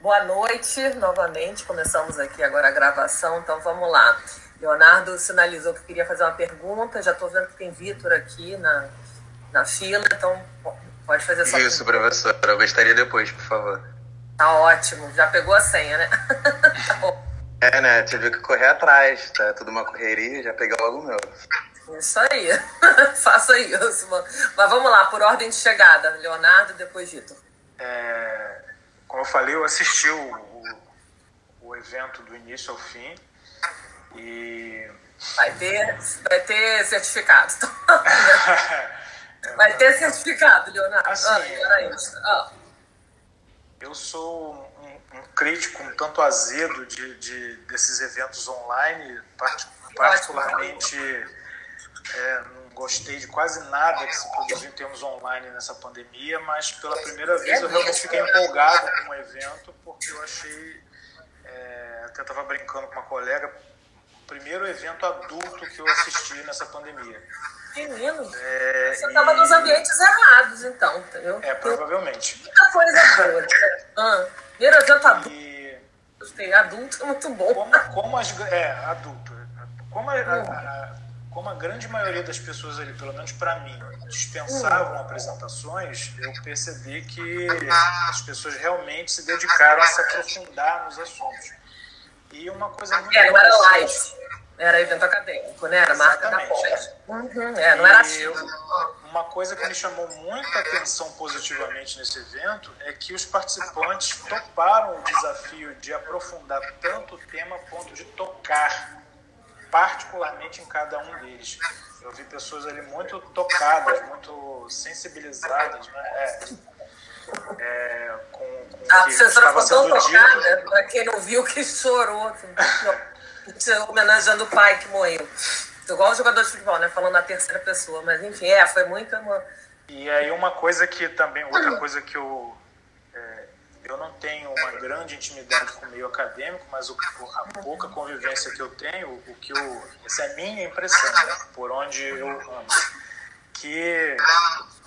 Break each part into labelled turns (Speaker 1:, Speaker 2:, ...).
Speaker 1: Boa noite, novamente. Começamos aqui agora a gravação, então vamos lá. Leonardo sinalizou que queria fazer uma pergunta. Já estou vendo que tem Vitor aqui na, na fila, então pode fazer sua
Speaker 2: Isso,
Speaker 1: pergunta.
Speaker 2: professora. Eu gostaria depois, por favor.
Speaker 1: Tá ótimo. Já pegou a senha, né? tá bom.
Speaker 2: É, né? Tive que correr atrás, tá? Tudo uma correria, já peguei logo o meu.
Speaker 1: Isso aí. Faça isso. mano. Mas vamos lá, por ordem de chegada. Leonardo, depois Vitor.
Speaker 3: É, como eu falei, eu assisti o, o, o evento do início ao fim e
Speaker 1: Vai ter, vai ter certificado. Vai ter certificado, Leonardo.
Speaker 3: Assim,
Speaker 1: ah, isso. Ah,
Speaker 3: eu sou um, um crítico um tanto azedo de, de- desses eventos online, parti- particularmente é, gostei de quase nada que se produziu em termos online nessa pandemia, mas pela primeira vez eu realmente fiquei empolgado com o evento porque eu achei, é, até estava brincando com uma colega, o primeiro evento adulto que eu assisti nessa pandemia.
Speaker 1: menino,
Speaker 3: É,
Speaker 1: você estava
Speaker 3: e-
Speaker 1: nos ambientes errados, então, entendeu?
Speaker 3: É, provavelmente.
Speaker 1: Muita coisa boa. né? Ah, primeiro evento adulto,
Speaker 3: E
Speaker 1: gostei. Adulto é muito bom.
Speaker 3: como, como as é adulto como a, a- a- como a grande maioria das pessoas ali pelo menos para mim dispensavam apresentações eu percebi que as pessoas realmente se dedicaram a se aprofundar nos assuntos e uma coisa muito
Speaker 1: É, não era live. Era evento acadêmico, né? Era marca da
Speaker 3: Exatamente.
Speaker 1: pós. Uhum, é, não era filme.
Speaker 3: eu- uma coisa que me chamou muita atenção positivamente nesse evento é que os participantes toparam o desafio de aprofundar tanto o tema a ponto de tocar, particularmente em cada um deles. Eu vi pessoas ali muito tocadas, muito sensibilizadas, né? É, é, com, com o
Speaker 1: A professora ficou tão tocada, pra quem não viu, que chorou. Assim, homenageando o pai que morreu. Igual o jogador de futebol, né? Falando na terceira pessoa. Mas enfim, é, foi muito. Uma...
Speaker 3: E aí uma coisa que também, outra coisa que é, eu não tenho uma grande intimidade com o meio acadêmico, mas o, a pouca convivência que eu tenho, o que eu, essa é a minha impressão, né, por onde eu ando, que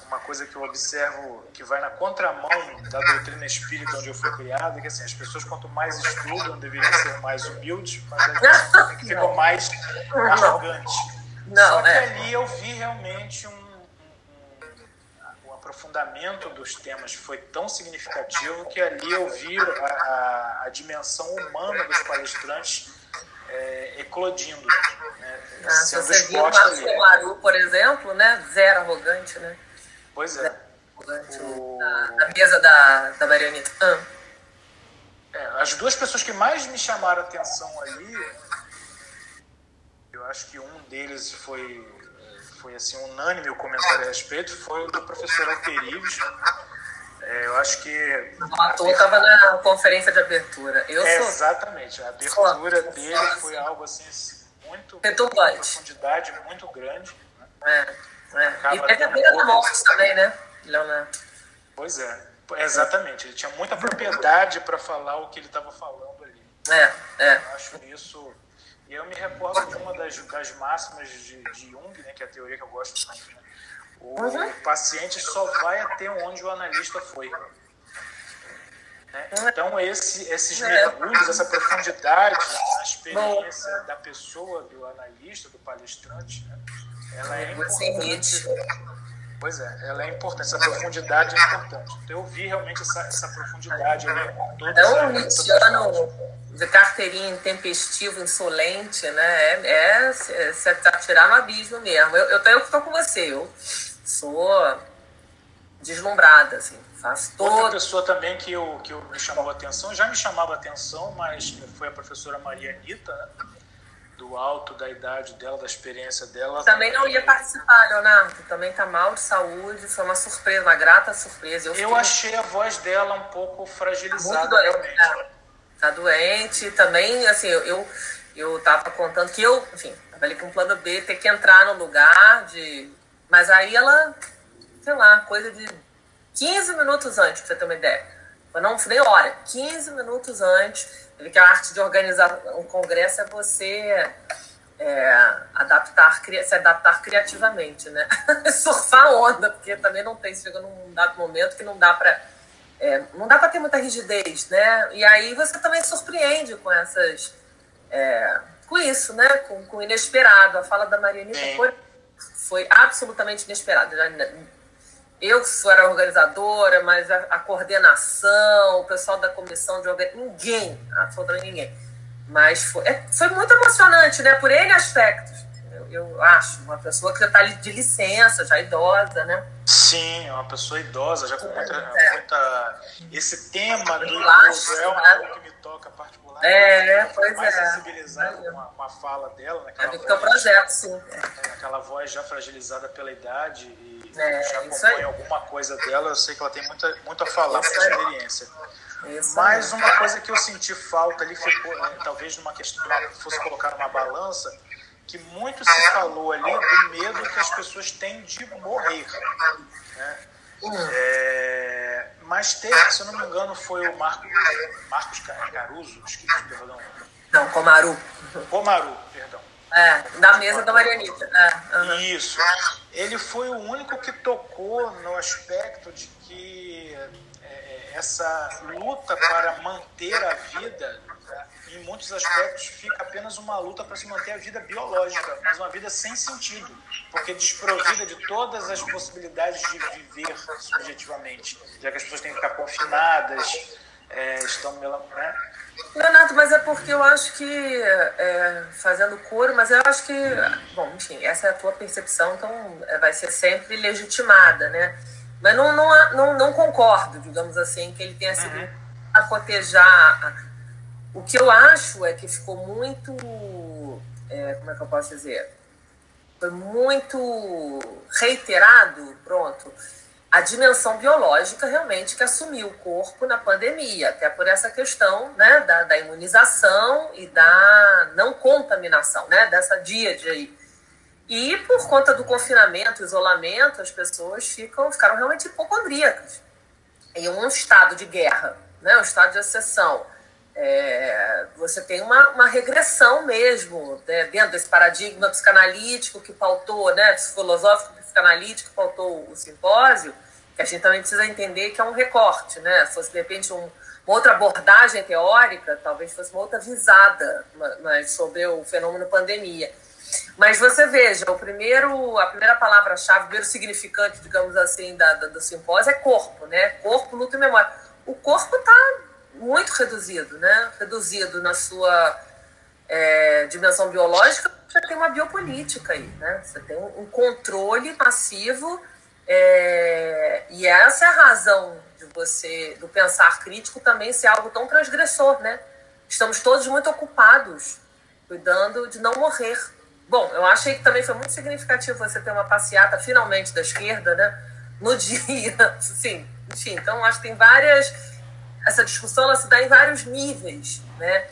Speaker 3: uma coisa que eu observo que vai na contramão da doutrina espírita onde eu fui criado, é que assim, as pessoas quanto mais estudam deveriam ser mais humildes, mas que ficam mais arrogantes.
Speaker 1: Não,
Speaker 3: Só que
Speaker 1: é.
Speaker 3: ali eu vi realmente um aprofundamento dos temas foi tão significativo que ali eu vi a, a- a dimensão humana dos palestrantes é, eclodindo, né,
Speaker 1: Ah, se
Speaker 3: sendo
Speaker 1: você viu o Maru, por exemplo, né? Zero arrogante, né?
Speaker 3: Pois é.
Speaker 1: Arrogante
Speaker 3: O-
Speaker 1: na, na mesa da, da Marianita. Ah,
Speaker 3: É, as duas pessoas que mais me chamaram a atenção ali, eu acho que um deles foi, foi assim, unânime o comentário a respeito, foi o do professor Alterives. É, eu acho que.
Speaker 1: o ator estava na conferência de abertura. Eu
Speaker 3: É,
Speaker 1: sou.
Speaker 3: exatamente, a abertura
Speaker 1: Só.
Speaker 3: dele foi algo assim, muito.
Speaker 1: Retumbante.
Speaker 3: profundidade muito grande. né?
Speaker 1: É, é. E teve a Beira da. Morte também, né, Leonardo?
Speaker 3: Pois é, exatamente. Ele tinha muita propriedade para falar o que ele estava falando ali.
Speaker 1: É, é.
Speaker 3: Eu acho isso. E eu me recordo de uma das, das máximas de, de Jung, né, que é a teoria que eu gosto muito. Né? O
Speaker 1: Uhum.
Speaker 3: paciente só vai até onde o analista foi. Né? Então, esse, esses
Speaker 1: É.
Speaker 3: mergulhos, essa profundidade na experiência da pessoa, do analista, do palestrante, né? ela é importante. Pois é, ela é importante, essa profundidade é importante. Então, eu vi realmente essa, essa profundidade ali
Speaker 1: É um Nietzscheano de carteirinha intempestivo, insolente, né? É, é se, se atirar no abismo mesmo. Eu, eu, eu estou com você, eu sou deslumbrada, assim. Faço
Speaker 3: Outra
Speaker 1: todo.
Speaker 3: pessoa também que, eu, que eu me chamou a atenção, já me chamava a atenção, mas foi a professora Maria Anitta, né? Do alto da idade dela, da experiência dela.
Speaker 1: Também não ia participar, Leonardo. Também tá mal de saúde. Foi uma surpresa, uma grata surpresa.
Speaker 3: Eu
Speaker 1: fiquei
Speaker 3: achei a voz dela um pouco fragilizada,
Speaker 1: doente.
Speaker 3: realmente.
Speaker 1: né? Tá doente. Também, assim, eu, eu, eu tava contando que eu, enfim, tava ali com o plano B, ter que entrar no lugar de. Mas aí ela, sei lá, coisa de 15 minutos antes, pra você ter uma ideia. Foi Não nem hora, 15 minutos antes. Que a arte de organizar um congresso é você é, adaptar, se adaptar criativamente, né? Surfar onda, porque também não tem, chega num dado momento que não dá para é, não dá para ter muita rigidez, né? E aí você também surpreende com essas. É, com isso, né? Com, com o inesperado. A fala da Marianita foi, foi absolutamente inesperada. Eu sou era organizadora, mas a, a, coordenação, o pessoal da comissão de organização, ninguém, absolutamente ninguém. Mas foi, é, foi muito emocionante, né? Por N aspectos eu acho, uma pessoa que já está de licença, já idosa, né?
Speaker 3: Sim, é uma pessoa idosa, já com muita. É. muita esse tema do idoso é algo que me toca particularmente.
Speaker 1: É, pois
Speaker 3: mais
Speaker 1: é.
Speaker 3: sensibilizado com a, com a fala dela,
Speaker 1: naquela é do voz, projeto, sim.
Speaker 3: É, aquela voz já fragilizada pela idade e
Speaker 1: é,
Speaker 3: já acompanha alguma coisa dela, eu sei que ela tem muita, muito a falar, muita experiência. Isso Mas uma coisa que eu senti falta ali ficou, né, talvez numa questão, fosse colocar numa balança, que muito se falou ali do medo que as pessoas têm de morrer. Né? É, mas teve, se eu não me engano, foi o Marco, Marcos Caruso, esqueci, perdão.
Speaker 1: Não, Comaru.
Speaker 3: Comaru, perdão.
Speaker 1: É, da mesa da Marianita. É,
Speaker 3: uhum. Isso. Ele foi o único que tocou no aspecto de que é, essa luta para manter a vida em muitos aspectos, fica apenas uma luta para se manter a vida biológica, mas uma vida sem sentido, porque desprovida de todas as possibilidades de viver subjetivamente, já que as pessoas têm que ficar confinadas, é, estão. Né?
Speaker 1: Porque eu acho que, é, fazendo coro, mas eu acho que, bom, enfim, essa é a tua percepção, então é, vai ser sempre legitimada, né? Mas não, não, não, não concordo, digamos assim, que ele tenha sido uhum. a cotejar o que eu acho é que ficou muito. É, como é que eu posso dizer? Foi muito reiterado, pronto, a dimensão biológica realmente que assumiu o corpo na pandemia, até por essa questão né, da, da imunização e da não contaminação, né, dessa díade aí. E por conta do confinamento, isolamento, as pessoas ficam, ficaram realmente hipocondríacas. Em um estado de guerra, né, um estado de exceção é, você tem uma, uma regressão mesmo né, dentro desse paradigma psicanalítico que pautou, né, filosófico psicanalítico pautou o simpósio, que a gente também precisa entender que é um recorte, né? Se fosse de repente um, uma outra abordagem teórica, talvez fosse uma outra visada mas sobre o fenômeno pandemia. Mas você veja, o primeiro, a primeira palavra-chave, o primeiro significante, digamos assim, da, da, do simpósio é corpo, né? Corpo, luto e memória. O corpo está muito reduzido, né? Reduzido na sua é, dimensão biológica, você tem uma biopolítica aí, né? Você tem um controle massivo é, e essa é a razão de você, do pensar crítico também ser algo tão transgressor, né? Estamos todos muito ocupados cuidando de não morrer. Bom, eu achei que também foi muito significativo você ter uma passeata finalmente da esquerda, né? No dia, sim, enfim. Então acho que tem várias essa discussão ela se dá em vários níveis, né?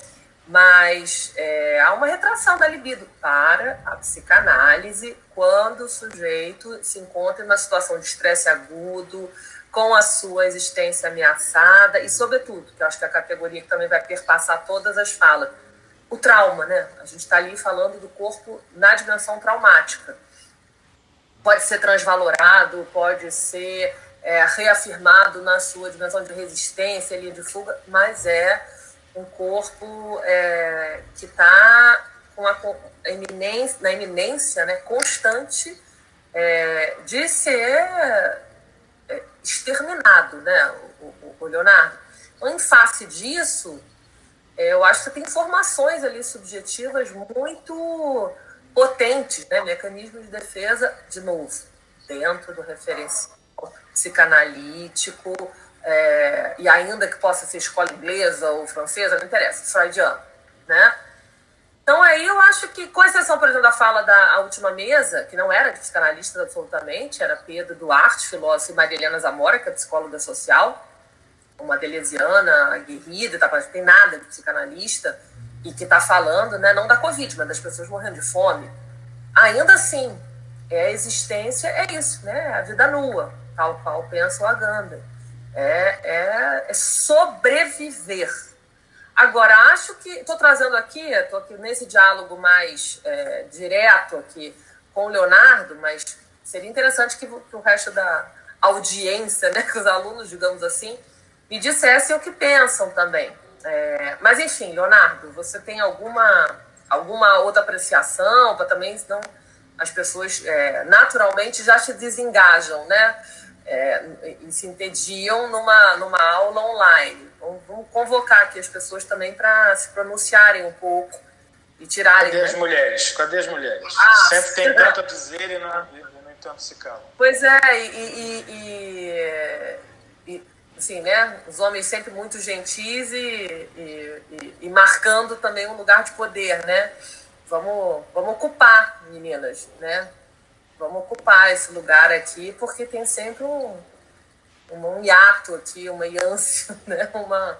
Speaker 1: Mas é, há uma retração da libido para a psicanálise quando o sujeito se encontra em uma situação de estresse agudo, com a sua existência ameaçada e, sobretudo, que eu acho que é a categoria que também vai perpassar todas as falas, o trauma, né? A gente está ali falando do corpo na dimensão traumática. Pode ser transvalorado, pode ser é, reafirmado na sua dimensão de resistência, linha de fuga, mas é um corpo é, que está com a, na eminência né, constante é, de ser é, exterminado, né, o, o, o, Leonardo. Então, em face disso, é, eu acho que tem informações ali subjetivas muito potentes, né, mecanismos de defesa, de novo, dentro do referencial psicanalítico, é, e ainda que possa ser escola inglesa ou francesa, não interessa, freudiano, né? Então aí eu acho que, com exceção, por exemplo, da fala da última mesa, que não era de psicanalistas absolutamente, era Pedro Duarte, filósofo, e Maria Helena Zamora, que é psicóloga social, uma delesiana, aguerrida, tá, não tem nada de psicanalista, e que está falando, né, não da Covid, mas das pessoas morrendo de fome. Ainda assim, é a existência, é isso, né, a vida nua tal qual pensa o Aganda. É, é, sobreviver. Agora, acho que. Estou trazendo aqui, estou aqui nesse diálogo mais é, direto aqui com o Leonardo, mas seria interessante que, que o resto da audiência, né, que os alunos, digamos assim, me dissessem o que pensam também. É, mas enfim, Leonardo, você tem alguma, alguma outra apreciação para também, senão as pessoas é, naturalmente já se desengajam, né? É, e se entediam numa, numa aula online. Então, vamos convocar aqui as pessoas também para se pronunciarem um pouco e tirarem.
Speaker 3: Cadê né? as mulheres? Cadê as mulheres? Ah, Sempre tem tanto a dizer e não, e não tanto se calam.
Speaker 1: Pois é, e, e, e, e, assim, né? Os homens sempre muito gentis e, e, marcando também um lugar de poder, né? Vamos, vamos ocupar, meninas, né? Vamos ocupar esse lugar aqui, porque tem sempre um, um hiato aqui, uma ânsia, né? Uma,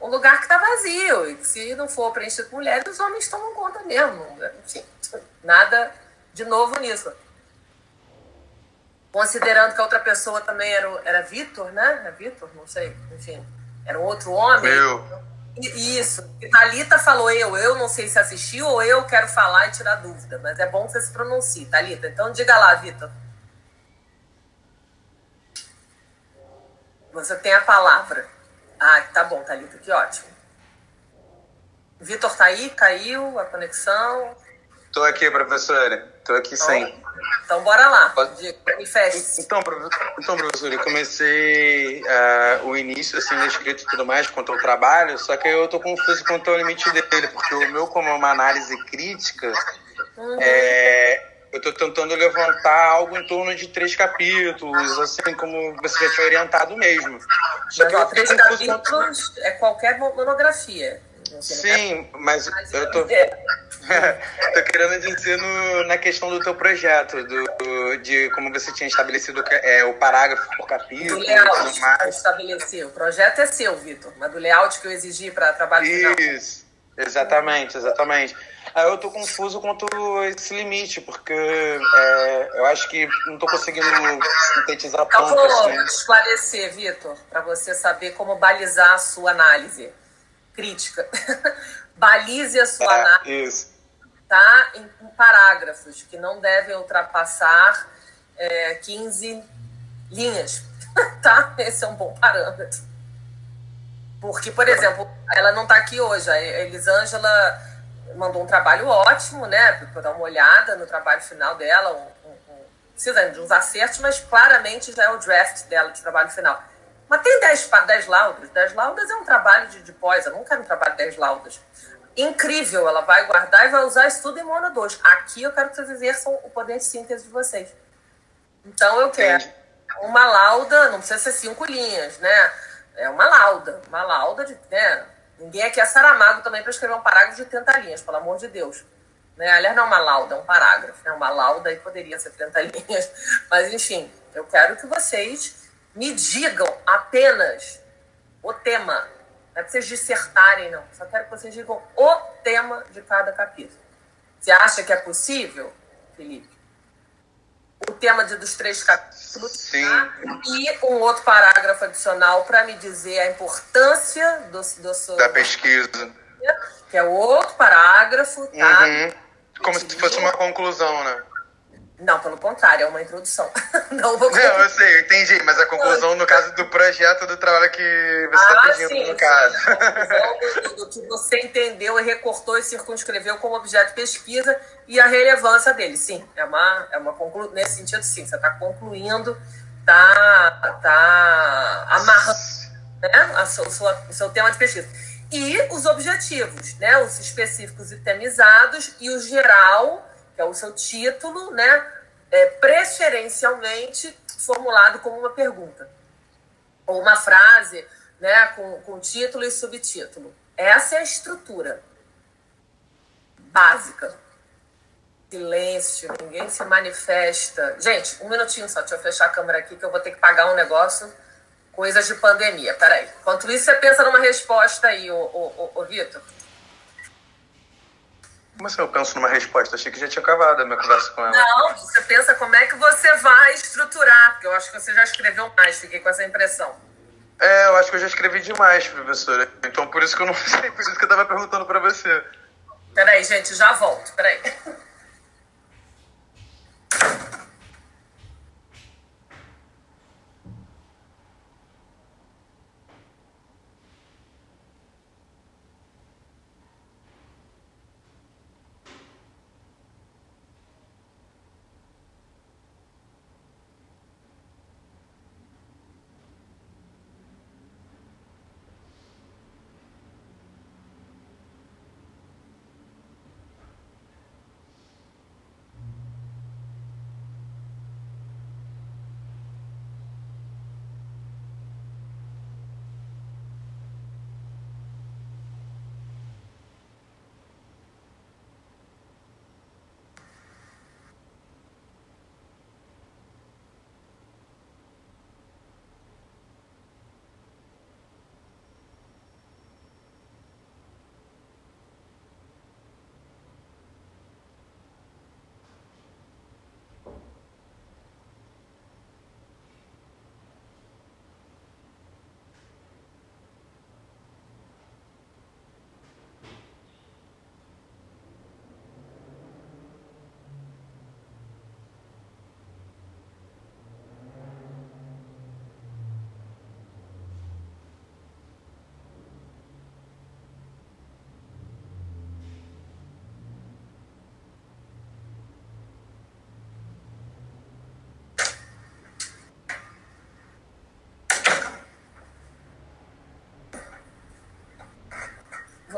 Speaker 1: um lugar que está vazio. E se não for preenchido com mulheres, os homens tomam conta mesmo. Enfim, nada de novo nisso. Considerando que a outra pessoa também era, era Vitor, né? É Vitor? Não sei. Enfim, era um outro homem.
Speaker 2: Meu.
Speaker 1: Isso. E Thalita falou eu. Eu não sei se assistiu ou eu quero falar e tirar dúvida. Mas é bom que você se pronuncie, Thalita. Então diga lá, Vitor. Você tem a palavra. Ah, tá bom, Thalita, que ótimo. Vitor tá aí? Caiu a conexão?
Speaker 2: Tô aqui, professora. Tô aqui então, sim.
Speaker 1: Então, bora lá. Manifeste.
Speaker 2: Então, então, professor, eu comecei uh, o início, assim, da escrita e tudo mais, quanto ao trabalho, só que eu tô confuso quanto ao limite dele, porque o meu, como é uma análise crítica, uhum. é, eu tô tentando levantar algo em torno de três capítulos, assim como você já tinha orientado mesmo.
Speaker 1: Só mas, ó, três capítulos quanto... é qualquer monografia.
Speaker 2: Sim, mas eu tô. tô querendo dizer no, na questão do teu projeto, do, de como você tinha estabelecido é, o parágrafo por capítulo.
Speaker 1: Do layout que estabelecer. O projeto é seu, Vitor, mas do layout que eu exigi para trabalho
Speaker 2: Isso, final. Isso, exatamente, exatamente. Aí eu tô confuso quanto esse limite, porque é, eu acho que não tô conseguindo sintetizar
Speaker 1: tanto. Eu vou assim. esclarecer, Vitor, para você saber como balizar a sua análise crítica. Balize a sua é, análise. Isso. Tá? Em, em, parágrafos que não devem ultrapassar é, 15 linhas. tá? Esse é um bom parâmetro. Porque, por exemplo, ela não está aqui hoje. A Elisângela mandou um trabalho ótimo, né? Para dar uma olhada no trabalho final dela. Um, um, um, precisa de uns acertos, mas claramente já é o draft dela de trabalho final. Mas tem 10, 10 laudas. 10 laudas é um trabalho de, de pós. Eu não quero um trabalho de 10 laudas. Incrível, ela vai guardar e vai usar isso tudo em Mono 2. Aqui eu quero que vocês exerçam o poder de síntese de vocês. Então eu quero uma lauda, não precisa ser cinco linhas, né? É uma lauda. Uma lauda de. Né? Ninguém aqui é Saramago também para escrever um parágrafo de 30 linhas, pelo amor de Deus. Né? Aliás, não é uma lauda, é um parágrafo. Né? Uma lauda aí poderia ser 30 linhas. Mas, enfim, eu quero que vocês me digam apenas o tema. Não é para vocês dissertarem, não. Só quero que vocês digam o tema de cada capítulo. Você acha que é possível, Felipe? O tema de, dos três capítulos.
Speaker 2: Sim. Tá?
Speaker 1: E um outro parágrafo adicional para me dizer a importância do, do seu.
Speaker 2: Da pesquisa.
Speaker 1: Que é outro parágrafo, tá?
Speaker 2: Uhum. Como se fosse uma conclusão, né?
Speaker 1: Não, pelo contrário, é uma introdução.
Speaker 2: não, vou... não, eu sei, eu entendi, mas a conclusão no caso do projeto do trabalho que você está ah, pedindo sim, no caso.
Speaker 1: Sim. A do, do, que você entendeu e recortou e circunscreveu como objeto de pesquisa e a relevância dele. Sim, é uma, é uma conclu... nesse sentido, sim, você está concluindo, está tá amarrando né, a sua, sua, o seu tema de pesquisa. E os objetivos, né, os específicos e temizados e o geral que é o seu título, né, é, preferencialmente formulado como uma pergunta. Ou uma frase né, com, com título e subtítulo. Essa é a estrutura básica. Silêncio, ninguém se manifesta. Gente, um minutinho só, deixa eu fechar a câmera aqui que eu vou ter que pagar um negócio. Coisas de pandemia. Peraí. Enquanto isso, você pensa numa resposta aí, ô, ô, ô, ô Vitor.
Speaker 2: Como assim eu penso numa resposta? Achei que já tinha acabado a minha conversa com ela.
Speaker 1: Não, você pensa como é que você vai estruturar, porque eu acho que você já escreveu mais, fiquei com essa impressão.
Speaker 2: É, eu acho que eu já escrevi demais, professora. Então por isso que eu não sei, por isso que eu tava perguntando pra você.
Speaker 1: Peraí, gente, já volto, peraí.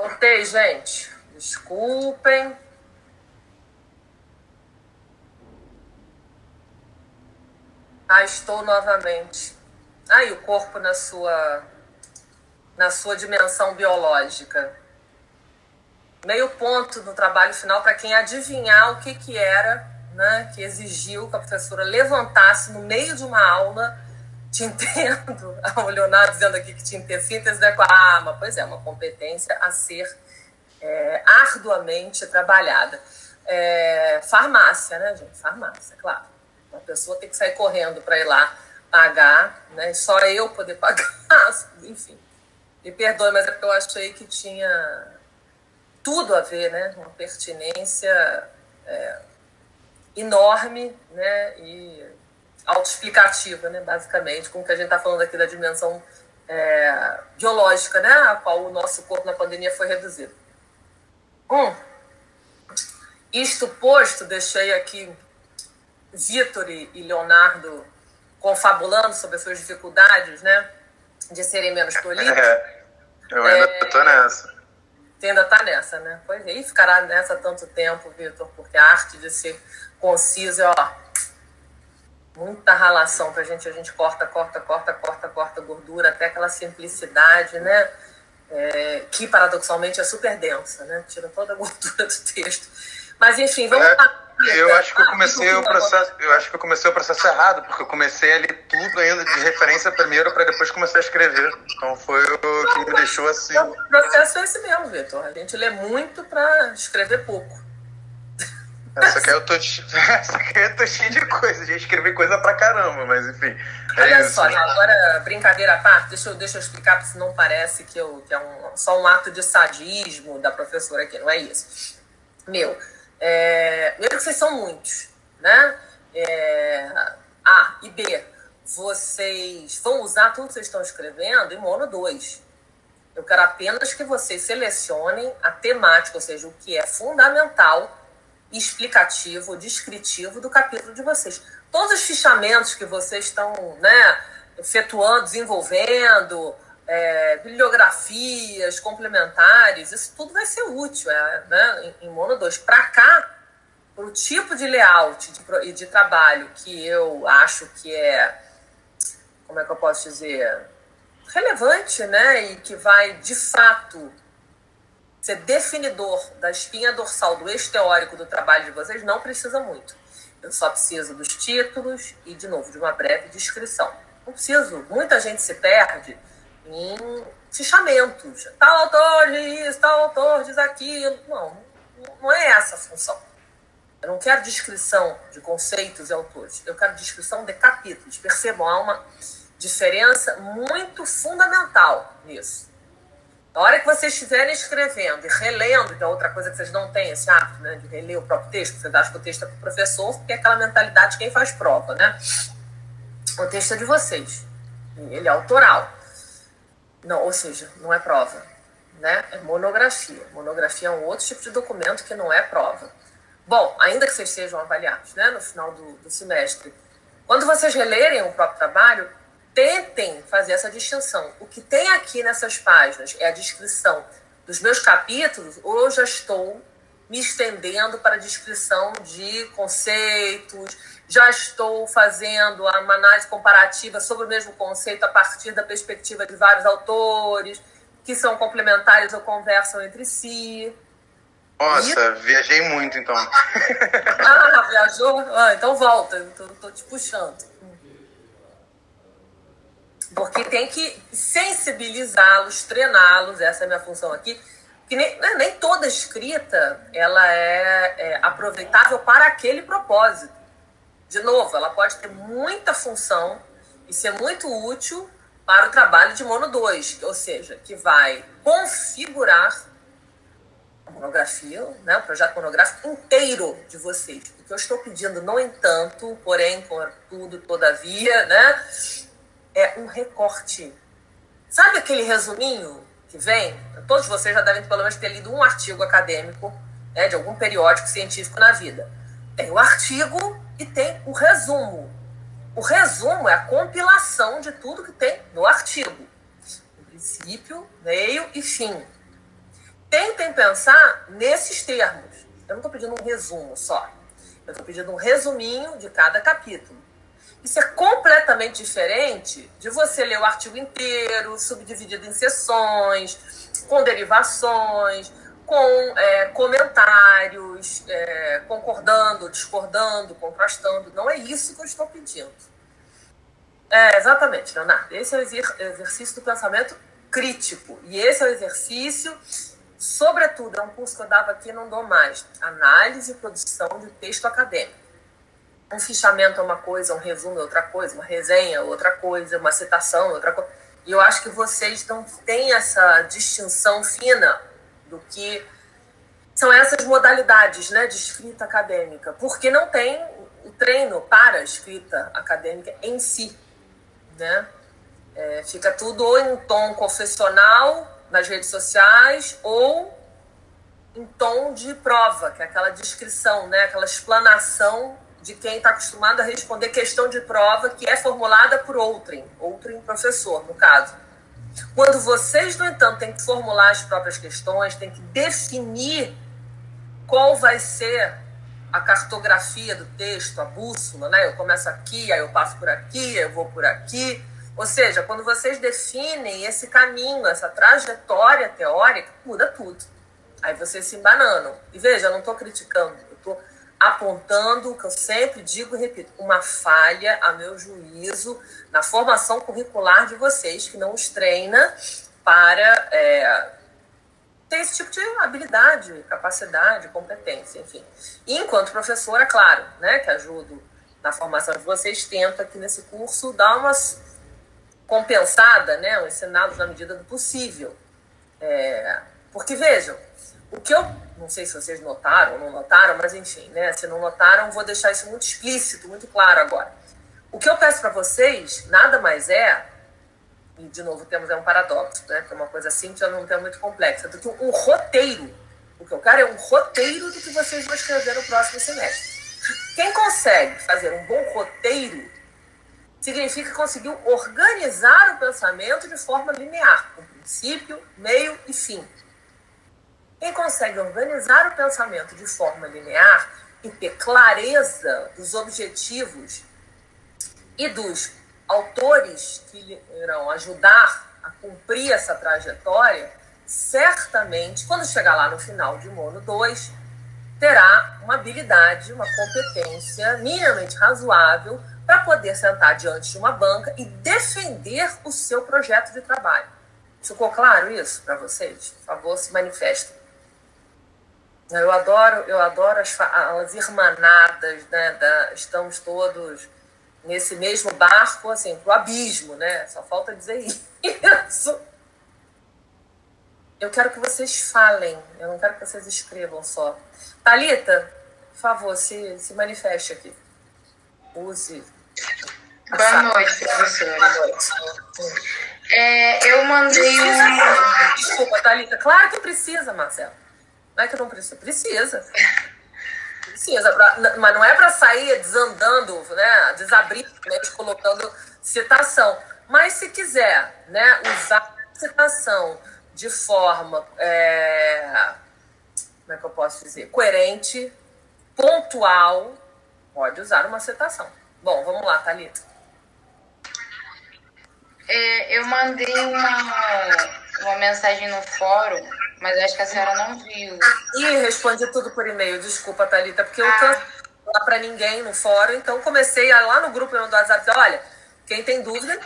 Speaker 1: Voltei, gente. Desculpem. Ah, estou novamente. Ah, e o corpo na sua na sua dimensão biológica. Meio ponto no trabalho final para quem adivinhar o que, que era, né, que exigiu que a professora levantasse no meio de uma aula te entendo. O Leonardo dizendo aqui que te entendo. Síntese da ah, mas pois é, uma competência a ser é, arduamente trabalhada. É, farmácia, né, gente? Farmácia, claro. Uma pessoa tem que sair correndo para ir lá pagar, né? Só eu poder pagar, enfim. Me perdoe, mas é porque eu achei que tinha tudo a ver, né? Uma pertinência é, enorme, né? E autoexplicativa, né, basicamente, com o que a gente está falando aqui da dimensão é, biológica, né, a qual o nosso corpo na pandemia foi reduzido. Um, isto posto, deixei aqui Vitor e Leonardo confabulando sobre as suas dificuldades, né, de serem menos prolixos. É,
Speaker 2: eu ainda estou é, nessa.
Speaker 1: Você ainda está nessa, né? Pois é, e ficará nessa tanto tempo, Vitor, porque a arte de ser conciso, ó, muita ralação para a gente, a gente corta, corta, corta, corta, corta gordura, até aquela simplicidade, né? É, que paradoxalmente é super densa, né? Tira toda a gordura do texto. Mas enfim, vamos é, lá.
Speaker 2: Eu acho que eu comecei o processo, eu acho que eu comecei o processo errado, porque eu comecei a ler tudo ainda de referência primeiro para depois começar a escrever. Então foi o que me deixou assim.
Speaker 1: O processo é esse mesmo, Vitor. A gente lê muito para escrever pouco.
Speaker 2: Essa aqui eu tô, essa aqui eu tô cheio de coisa, já escrevi coisa pra caramba, mas enfim.
Speaker 1: É Olha isso. só, agora, brincadeira à parte, deixa eu, deixa eu explicar, porque senão parece que, eu, que é um, só um ato de sadismo da professora aqui, não é isso. Meu, é, que vocês são muitos, né? É, a e B, vocês vão usar tudo que vocês estão escrevendo em mono 2. Eu quero apenas que vocês selecionem a temática, ou seja, o que é fundamental explicativo, descritivo do capítulo de vocês. Todos os fichamentos que vocês estão né, efetuando, desenvolvendo, é, bibliografias complementares, isso tudo vai ser útil é, né, em, Mono 2. Para cá, para o tipo de layout e de, de trabalho que eu acho que é, como é que eu posso dizer, relevante, né, e que vai de fato ser definidor da espinha dorsal do eixo teórico do trabalho de vocês não precisa muito. Eu só preciso dos títulos e, de novo, de uma breve descrição. Não preciso. Muita gente se perde em fichamentos. Tal autor diz isso, tal autor diz aquilo. Não, não é essa a função. Eu não quero descrição de conceitos e autores. Eu quero descrição de capítulos. Percebam, há uma diferença muito fundamental nisso. Na hora que vocês estiverem escrevendo e relendo, é outra coisa que vocês não têm esse hábito, né, de reler o próprio texto, você acha que o texto é para o professor, porque é aquela mentalidade de quem faz prova, né? O texto é de vocês. Ele é autoral. Não, ou seja, não é prova, né? É monografia. Monografia é um outro tipo de documento que não é prova. Bom, ainda que vocês sejam avaliados, né, no final do, do semestre, quando vocês relerem o próprio trabalho, tentem fazer essa distinção. O que tem aqui nessas páginas é a descrição dos meus capítulos, ou eu já estou me estendendo para a descrição de conceitos, já estou fazendo uma análise comparativa sobre o mesmo conceito a partir da perspectiva de vários autores, que são complementares ou conversam entre si.
Speaker 2: Nossa, e... viajei muito então.
Speaker 1: ah, viajou? Ah, então volta, estou te puxando porque tem que sensibilizá-los, treiná-los, essa é a minha função aqui, que nem, né, nem toda escrita ela é, é, aproveitável para aquele propósito. De novo, ela pode ter muita função e ser muito útil para o trabalho de Mono 2, ou seja, que vai configurar a monografia, né, o projeto monográfico inteiro de vocês. O que eu estou pedindo, no entanto, porém, contudo, todavia, né, é um recorte. Sabe aquele resuminho que vem? Todos vocês já devem pelo menos ter lido um artigo acadêmico né, de algum periódico científico na vida. Tem o artigo e tem o resumo. O resumo é a compilação de tudo que tem no artigo. O princípio, meio e fim. tentem pensar nesses termos. Eu não estou pedindo um resumo só. Eu estou pedindo um resuminho de cada capítulo. Isso é completamente diferente de você ler o artigo inteiro, subdividido em sessões, com derivações, com é, comentários, é, concordando, discordando, contrastando. Não é isso que eu estou pedindo. É, exatamente, Leonardo. Esse é o exercício do pensamento crítico. E esse é o exercício, sobretudo, é um curso que eu dava aqui e não dou mais. Análise e produção de texto acadêmico. Um fichamento é uma coisa, um resumo é outra coisa, uma resenha é outra coisa, uma citação é outra coisa. E eu acho que vocês não têm essa distinção fina do que são essas modalidades né, de escrita acadêmica, porque não tem o treino para a escrita acadêmica em si. Né? É, fica tudo ou em tom confessional nas redes sociais ou em tom de prova, que é aquela descrição, né, aquela explanação de quem está acostumado a responder questão de prova que é formulada por outrem, outrem professor, no caso. Quando vocês, no entanto, têm que formular as próprias questões, têm que definir qual vai ser a cartografia do texto, a bússola, né? Eu começo aqui, aí eu passo por aqui, eu vou por aqui. Ou seja, quando vocês definem esse caminho, essa trajetória teórica, muda tudo. Aí vocês se embananam. E veja, eu não estou criticando, apontando o que eu sempre digo e repito, uma falha, a meu juízo, na formação curricular de vocês, que não os treina para é, ter esse tipo de habilidade, capacidade, competência, enfim. E enquanto professora, claro, né, que ajudo na formação de vocês, tento aqui nesse curso dar umas compensada, né, um ensinado na medida do possível. É, porque vejam, o que eu não sei se vocês notaram ou não notaram, mas enfim, né? Se não notaram, vou deixar isso muito explícito, muito claro agora. O que eu peço para vocês nada mais é, e de novo temos é um paradoxo, né? Que é uma coisa simples, não é muito complexa, do que um roteiro. O que eu quero é um roteiro do que vocês vão escrever no próximo semestre. Quem consegue fazer um bom roteiro significa que conseguiu organizar o pensamento de forma linear, com princípio, meio e fim. Quem consegue organizar o pensamento de forma linear e ter clareza dos objetivos e dos autores que irão ajudar a cumprir essa trajetória, certamente, quando chegar lá no final de Mono 2, terá uma habilidade, uma competência minimamente razoável para poder sentar diante de uma banca e defender o seu projeto de trabalho. Ficou claro isso para vocês? Por favor, se manifestem. Eu adoro, eu adoro as, as irmanadas, né? Da, estamos todos nesse mesmo barco, assim, pro abismo, né? Só falta dizer isso. Eu quero que vocês falem, eu não quero que vocês escrevam só. Talita, por favor, se, se manifeste aqui. Use.
Speaker 4: Boa noite, professora. Boa noite. É, eu mandei um.
Speaker 1: Desculpa, Thalita. Claro que precisa, Marcelo. Não é que não precisa. Precisa. Precisa. Pra, mas não é para sair desandando, né? Desabrindo, né, colocando citação. Mas se quiser né, usar a citação de forma. É, como é que eu posso dizer? Coerente, pontual, pode usar uma citação. Bom, vamos lá, Thalita.
Speaker 4: É, eu mandei uma, uma mensagem no fórum mas eu acho que a senhora não viu.
Speaker 1: Ih, respondi tudo por e-mail. Desculpa, Thalita, porque eu ah. canso lá para ninguém no fórum. Então comecei a, lá no grupo do WhatsApp olha, quem tem dúvida,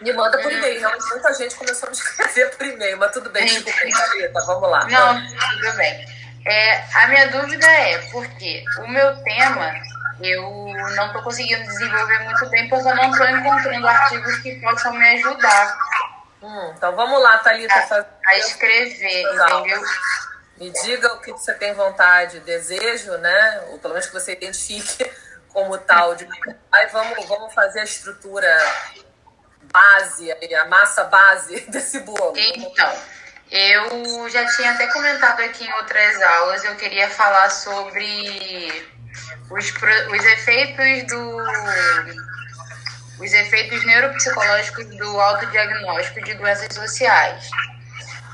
Speaker 1: me manda por e-mail. Realmente muita gente começou a me escrever por e-mail, mas tudo bem, desculpa, Thalita, vamos lá.
Speaker 4: Não, tudo bem. É, a minha dúvida é, porque o meu tema eu não estou conseguindo desenvolver muito bem porque eu não estou encontrando artigos que possam me ajudar.
Speaker 1: Hum, então vamos lá, Thalita.
Speaker 4: A, a escrever, entendeu?
Speaker 1: Me diga o que você tem vontade, desejo, né? Ou pelo menos que você identifique como tal. De... Aí vamos, vamos fazer a estrutura base, a massa base desse bolo.
Speaker 4: Então, eu já tinha até comentado aqui em outras aulas, eu queria falar sobre os, os efeitos do os efeitos neuropsicológicos do autodiagnóstico de doenças sociais.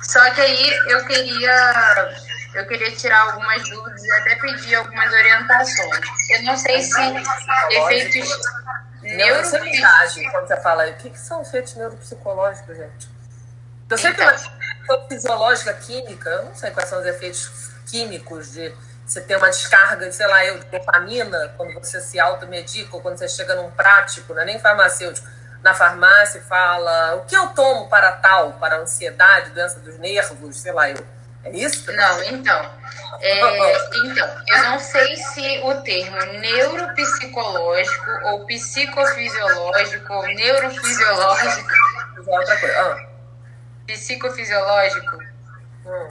Speaker 4: Só que aí eu queria eu queria tirar algumas dúvidas e até pedir algumas orientações. Eu não sei se efeitos
Speaker 1: neuropsicológicos. Quando você fala, o que, que são efeitos neuropsicológicos, gente? Eu sei então, que uma fisiológica química, eu não sei quais são os efeitos químicos de você ter uma descarga de, sei lá, eu, de dopamina, quando você se automedica, ou quando você chega num prático, não é nem farmacêutico, na farmácia e fala o que eu tomo para tal, para ansiedade, doença dos nervos, sei lá, eu é isso?
Speaker 4: Não, então. É, então, eu não sei se o termo neuropsicológico ou psicofisiológico ou neurofisiológico.
Speaker 1: Outra coisa. Ah.
Speaker 4: Psicofisiológico. Hum.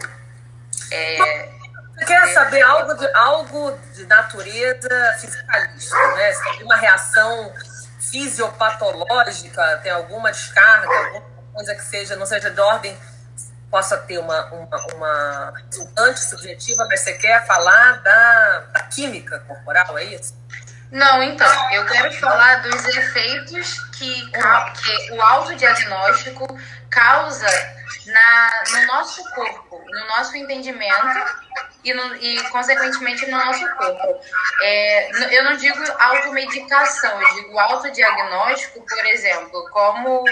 Speaker 1: É, você quer saber algo de, algo de natureza fisicalista, né? Se uma reação fisiopatológica, tem alguma descarga, alguma coisa que seja, não seja de ordem possa ter uma, uma, uma resultante subjetiva, mas você quer falar da, da química corporal, é isso?
Speaker 4: Não, então, eu quero falar dos efeitos que, que o autodiagnóstico causa na, no nosso corpo, no nosso entendimento e, no, e consequentemente, no nosso corpo. É, eu não digo automedicação, eu digo autodiagnóstico, por exemplo, como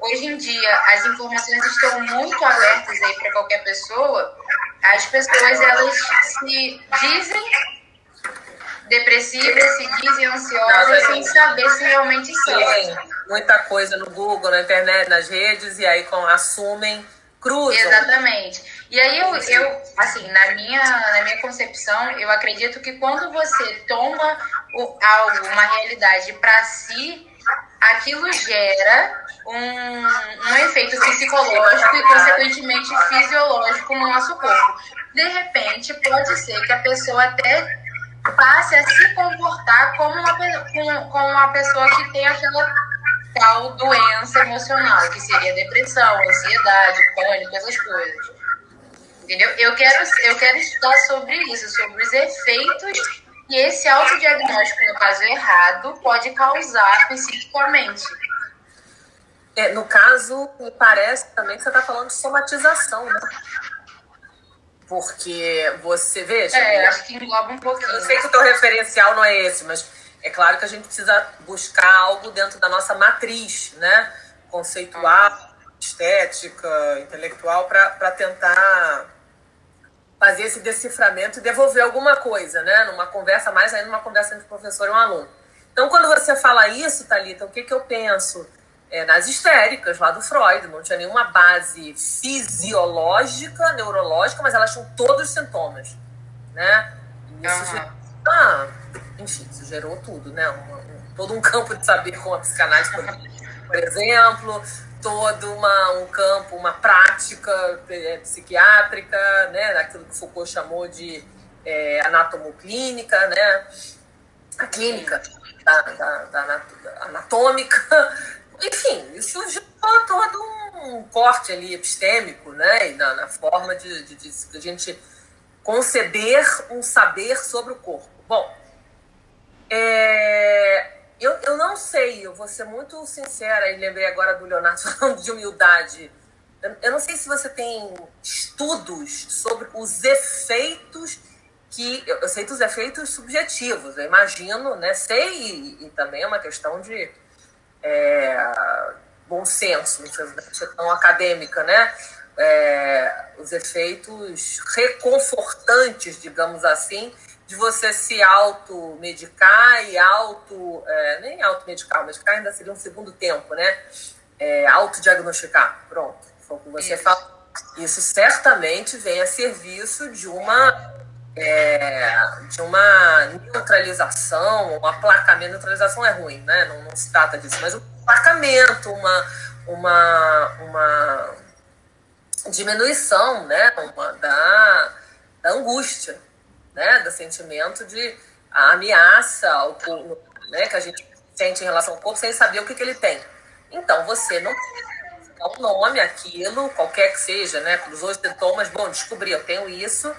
Speaker 4: hoje em dia as informações estão muito abertas aí para qualquer pessoa, as pessoas elas se dizem depressivas, se dizem ansiosas sem saber se realmente são.
Speaker 1: Muita coisa no Google, na internet, nas redes e aí com, assumem cruzam.
Speaker 4: Exatamente. E aí eu, eu assim, na minha, na minha concepção, eu acredito que quando você toma o, algo, uma realidade para si, aquilo gera um, um efeito psicológico e, consequentemente, fisiológico no nosso corpo. De repente, pode ser que a pessoa até passe a se comportar como uma, como uma pessoa que tem aquela tal doença emocional, que seria depressão, ansiedade, pânico, essas coisas. Entendeu? Eu quero, eu quero estudar sobre isso, sobre os efeitos que esse autodiagnóstico, no caso errado, pode causar psiquicamente.
Speaker 1: É, no caso, me parece também que você está falando de somatização, né? Porque você, veja...
Speaker 4: É, né? acho que engloba um pouquinho.
Speaker 1: Eu sei que o teu referencial não é esse, mas é claro que a gente precisa buscar algo dentro da nossa matriz, né? Conceitual, estética, intelectual, para tentar fazer esse deciframento e devolver alguma coisa, né? Numa conversa, mais ainda numa conversa entre professor e um aluno. Então, quando você fala isso, Thalita, o que, que eu penso? É, nas histéricas lá do Freud, não tinha nenhuma base fisiológica, neurológica, mas elas tinham todos os sintomas, né? Isso uhum. ah, enfim, isso gerou tudo, né? Um, um, todo um campo de saber com a psicanálise, por, exemplo, todo uma, um campo, uma prática é, psiquiátrica, né? Daquilo que Foucault chamou de é, anatomoclínica, né? A clínica da, da, da, anatômica. Enfim, isso gerou todo um corte ali epistêmico, né? E na, na forma de, de, de a gente conceber um saber sobre o corpo. Bom, é, eu, eu não sei, eu vou ser muito sincera, e lembrei agora do Leonardo falando de humildade. Eu, eu não sei se você tem estudos sobre os efeitos que. Eu, eu sei dos efeitos subjetivos, eu imagino, né? Sei, e, e também é uma questão de é, bom senso, não precisa ser tão acadêmica, né? É, os efeitos reconfortantes, digamos assim, de você se automedicar e auto. É, nem automedicar, medicar ainda seria um segundo tempo, né? É, autodiagnosticar. Pronto. Foi o que você Isso. falou. Isso certamente vem a serviço de uma. É, de uma neutralização, um aplacamento. Neutralização é ruim, né? Não, não se trata disso, mas um aplacamento, uma, uma, uma diminuição né? uma, da, da angústia né, do sentimento de ameaça ao corpo, né, que a gente sente em relação ao corpo sem saber o que, que ele tem. Então, você não dá um nome aquilo, qualquer que seja, né, cruzou os sintomas, bom, descobri, eu tenho isso,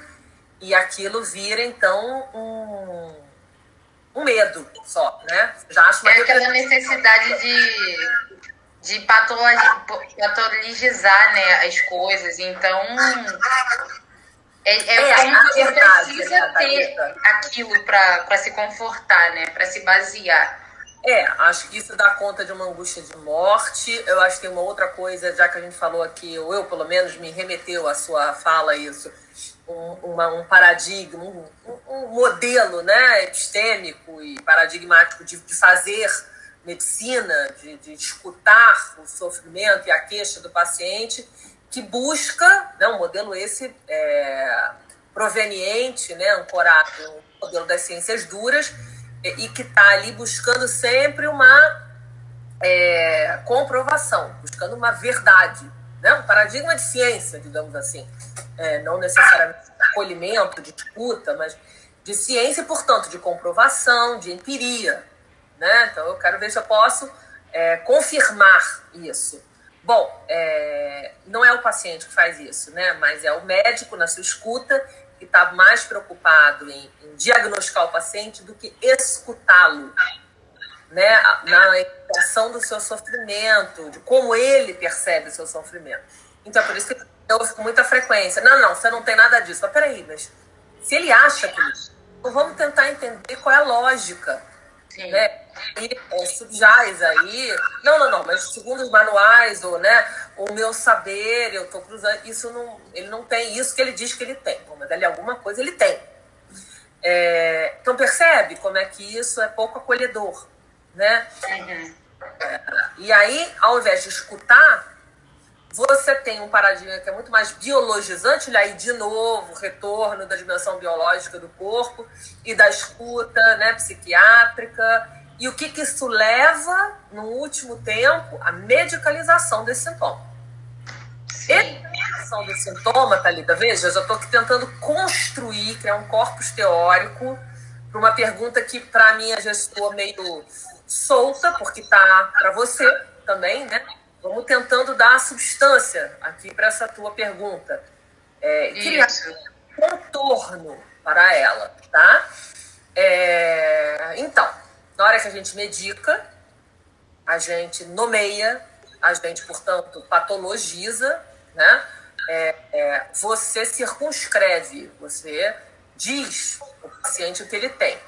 Speaker 1: e aquilo vira, então, um, um medo só, né?
Speaker 4: Já acho uma é aquela necessidade de de patologizar né, as coisas. Então, é, é, é como você precisa ter aquilo para se confortar, né, para se basear.
Speaker 1: É, acho que isso dá conta de uma angústia de morte. Eu acho que tem uma outra coisa, já que a gente falou aqui, ou eu pelo menos me remeteu à sua fala isso, um, uma, um paradigma, um, um, modelo né, epistêmico e paradigmático de, de fazer medicina, de, de, escutar o sofrimento e a queixa do paciente, que busca, né, um modelo esse é, proveniente, né, ancorado no modelo das ciências duras, e que está ali buscando sempre uma é, comprovação, buscando uma verdade, né? um paradigma de ciência, digamos assim, é, não necessariamente de acolhimento, de escuta, mas de ciência e, portanto, de comprovação, de empiria. Né? Então, eu quero ver se eu posso é, confirmar isso. Bom, é, não é o paciente que faz isso, né? mas é o médico na sua escuta que está mais preocupado em, em, diagnosticar o paciente do que escutá-lo, né? Na expressão do seu sofrimento, de como ele percebe o seu sofrimento. Então, é por isso que eu ouço com muita frequência: não, não, você não tem nada disso. Mas peraí, mas se ele acha que. Então, vamos tentar entender qual é a lógica. Sim. Né? E é, subjaz aí. Não, não, não, mas segundo os manuais, ou né, o meu saber, eu estou cruzando, isso não, ele não tem isso que ele diz que ele tem. Bom, mas ali alguma coisa ele tem. É, então percebe como é que isso é pouco acolhedor, né? Uhum. É, e aí, ao invés de escutar, você tem um paradigma que é muito mais biologizante, e aí de novo, retorno da dimensão biológica do corpo e da escuta né, psiquiátrica. E o que, que isso leva, no último tempo, a medicalização desse sintoma. Sim. Medicalização desse sintoma, Thalita, veja, eu já estou aqui tentando construir, criar um corpus teórico para uma pergunta que, para mim, já estou meio solta, porque está para você também, né? Vamos tentando dar substância aqui para essa tua pergunta. É, criar um contorno para ela, tá? É, então, na hora que a gente medica, a gente nomeia, a gente, portanto, patologiza, né? É, é, você circunscreve, você diz o paciente o que ele tem.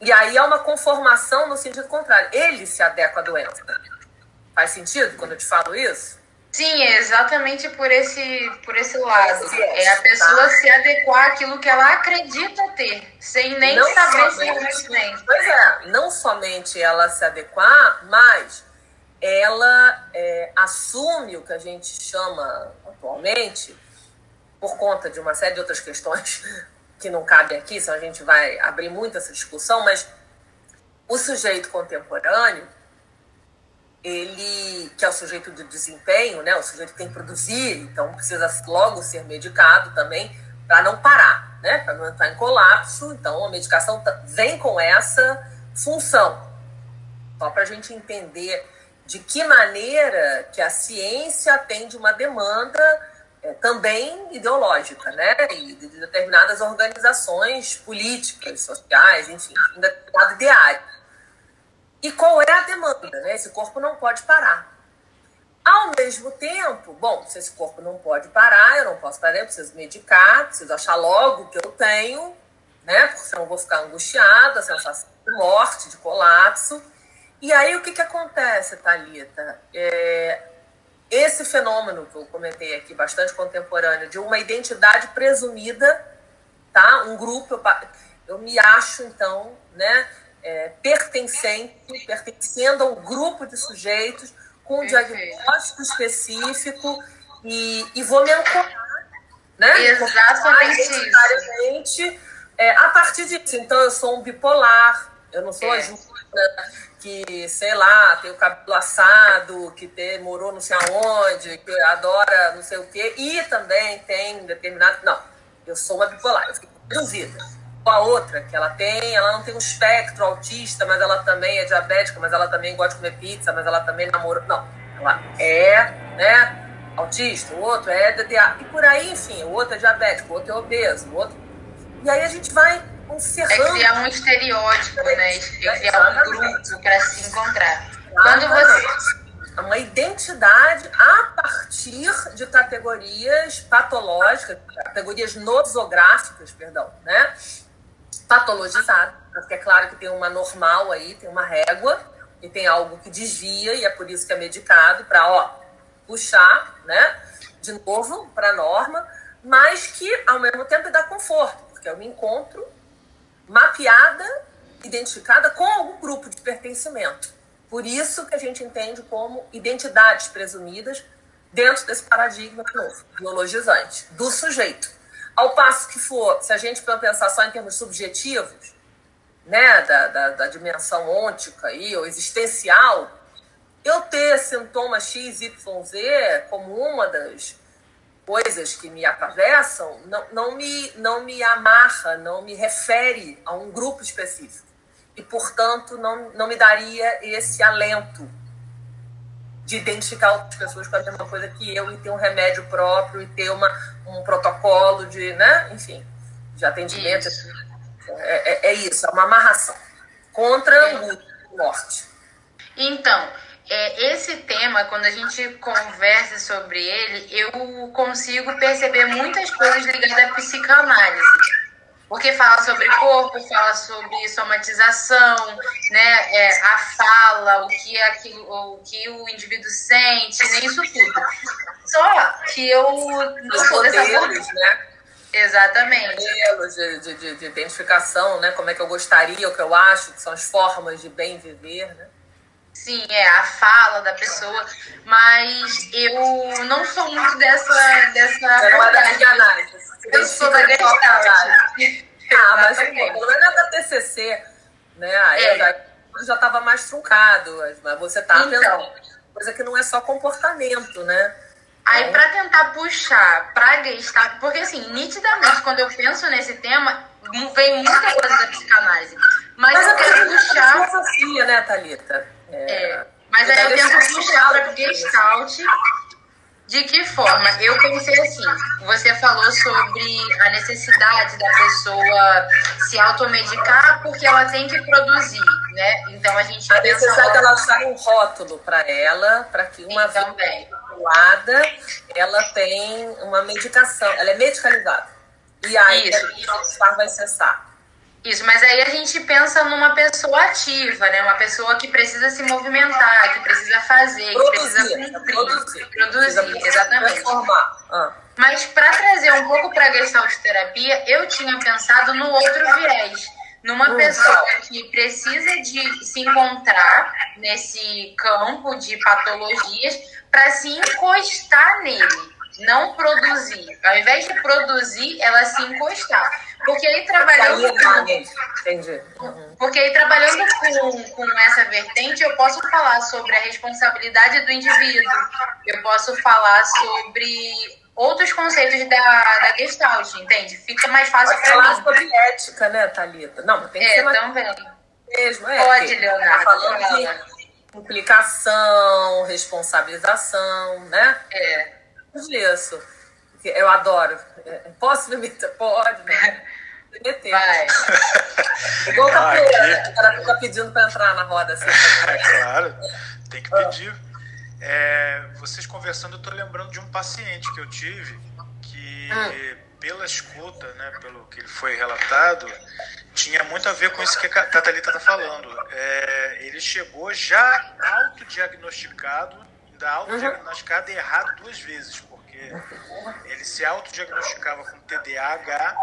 Speaker 1: E aí há uma conformação no sentido contrário. Ele se adequa à doença. Faz sentido quando eu te falo isso?
Speaker 4: Sim, é exatamente por esse, por esse lado. É a pessoa tá? se adequar àquilo que ela acredita ter, sem nem não saber se realmente tem.
Speaker 1: Pois é, não somente ela se adequar, mas ela é, assume o que a gente chama atualmente, por conta de uma série de outras questões que não cabe aqui, senão a gente vai abrir muito essa discussão, mas o sujeito contemporâneo ele, que é o sujeito do desempenho, né, o sujeito tem que produzir, então precisa logo ser medicado também para não parar, né, para não entrar em colapso. Então a medicação vem com essa função, só para a gente entender de que maneira que a ciência atende uma demanda é, também ideológica, né, e de determinadas organizações políticas, sociais, enfim, um determinado ideário. E qual é a demanda? Né? Esse corpo não pode parar. Ao mesmo tempo, bom, se esse corpo não pode parar, eu não posso parar, eu preciso medicar, preciso achar logo o que eu tenho, né? Porque senão eu vou ficar angustiada, sensação de morte, de colapso. E aí o que, que acontece, Thalita? É, esse fenômeno que eu comentei aqui, bastante contemporâneo, de uma identidade presumida, tá? Um grupo, eu, eu me acho, então, né? É, pertencente, pertencendo a um grupo de sujeitos com um diagnóstico específico e, e vou me ancorar, né?
Speaker 4: Exatamente
Speaker 1: isso. É, a partir disso. Então, eu sou um bipolar, eu não sou é. a Júlia que, sei lá, tem o cabelo assado, que tem, morou não sei aonde, que adora não sei o quê, e também tem determinado. Não, eu sou uma bipolar, eu fico reduzida a outra que ela tem, ela não tem um espectro autista, mas ela também é diabética, mas ela também gosta de comer pizza, mas ela também namora. Não, ela é, né? Autista, o outro é DDA. E por aí, enfim, o outro é diabético, o outro é obeso, o outro. E aí a gente vai encerrando.
Speaker 4: É criar um estereótipo, né? É criar um grupo para se encontrar. Quando você,
Speaker 1: uma identidade a partir de categorias patológicas, categorias nosográficas, perdão, né? Patologizadas, porque é claro que tem uma normal aí, tem uma régua, e tem algo que desvia, e é por isso que é medicado, para, ó, puxar, né? De novo, para a norma, mas que ao mesmo tempo dá conforto, porque eu me encontro mapeada, identificada com algum grupo de pertencimento. Por isso que a gente entende como identidades presumidas dentro desse paradigma novo, biologizante, do sujeito. Ao passo que for, se a gente for pensar só em termos subjetivos, né, da, da, da dimensão ôntica aí, ou existencial, eu ter sintoma X, Y, Z como uma das coisas que me atravessam, não, não, me, não me amarra, não me refere a um grupo específico. E, portanto, não, não me daria esse alento de identificar outras pessoas com a mesma coisa que eu e ter um remédio próprio e ter uma, um protocolo de, né, enfim, de atendimento. Isso. É, é, é, isso, é uma amarração contra é. o morte.
Speaker 4: Então, é, esse tema, quando a gente conversa sobre ele, eu consigo perceber muitas coisas ligadas à psicanálise porque fala sobre corpo, fala sobre somatização, né, é, a fala, o que, é aquilo, o que o indivíduo sente, nem isso tudo. Só que eu
Speaker 1: não sou dessa modelos, né?
Speaker 4: Exatamente.
Speaker 1: Modelos de, de, de, identificação, né? Como é que eu gostaria, o que eu acho, que são as formas de bem viver, né?
Speaker 4: Sim, é a fala da pessoa, mas eu não sou muito dessa dessa.
Speaker 1: É análise.
Speaker 4: Eu sou da Gestalt.
Speaker 1: Ah, mas pelo menos é da TCC, né? Aí é. já, estava mais truncado, mas você tá então, pensando coisa que não é só comportamento, né?
Speaker 4: Aí, então, para tentar puxar pra Gestalt, porque assim, nitidamente, quando eu penso nesse tema, vem muita coisa da psicanálise. Mas, mas eu quero puxar.
Speaker 1: filosofia, né, Thalita?
Speaker 4: É, é. Mas aí eu tento puxar pra Gestalt de que forma? Eu pensei assim, você falou sobre a necessidade da pessoa se automedicar porque ela tem que produzir, né? Então a gente
Speaker 1: a necessidade dela achar um rótulo para ela, para que uma
Speaker 4: Sim, vida
Speaker 1: controlada, ela tem uma medicação, ela é medicalizada. E aí Isso. o vai cessar.
Speaker 4: Isso, mas aí a gente pensa numa pessoa ativa, né? Uma pessoa que precisa se movimentar, que precisa fazer,
Speaker 1: produzir,
Speaker 4: que precisa cumprir,
Speaker 1: produzir,
Speaker 4: produzir exatamente.
Speaker 1: Ah.
Speaker 4: Mas para trazer um pouco para a gestalt terapia, eu tinha pensado no outro viés, numa hum, pessoa que precisa de se encontrar nesse campo de patologias para se encostar nele, não produzir. Ao invés de produzir, ela se encostar. Porque aí trabalhando com,
Speaker 1: Entendi. Uhum.
Speaker 4: Porque aí trabalhando com, com essa vertente, eu posso falar sobre a responsabilidade do indivíduo, eu posso falar sobre outros conceitos da, da Gestalt, entende? Fica mais fácil para mim.
Speaker 1: falar sobre ética, né, Thalita? Não, tem que
Speaker 4: é,
Speaker 1: ser
Speaker 4: mais... também.
Speaker 1: Mesmo, é.
Speaker 4: Pode, Leonardo. Tá
Speaker 1: falando de implicação, responsabilização, né?
Speaker 4: É.
Speaker 1: Isso. Eu adoro. Posso me meter? Pode, né? meter.
Speaker 4: Vai.
Speaker 1: Igual capoeira, né? O cara fica pedindo para entrar na roda. Assim,
Speaker 3: é claro, tem que pedir. É, vocês conversando, eu estou lembrando de um paciente que eu tive que, hum. pela escuta, né, pelo que ele foi relatado, tinha muito a ver com isso que a Catalita está falando. É, ele chegou já autodiagnosticado, ainda autodiagnosticado uhum. errado duas vezes, porque ele se autodiagnosticava com TDAH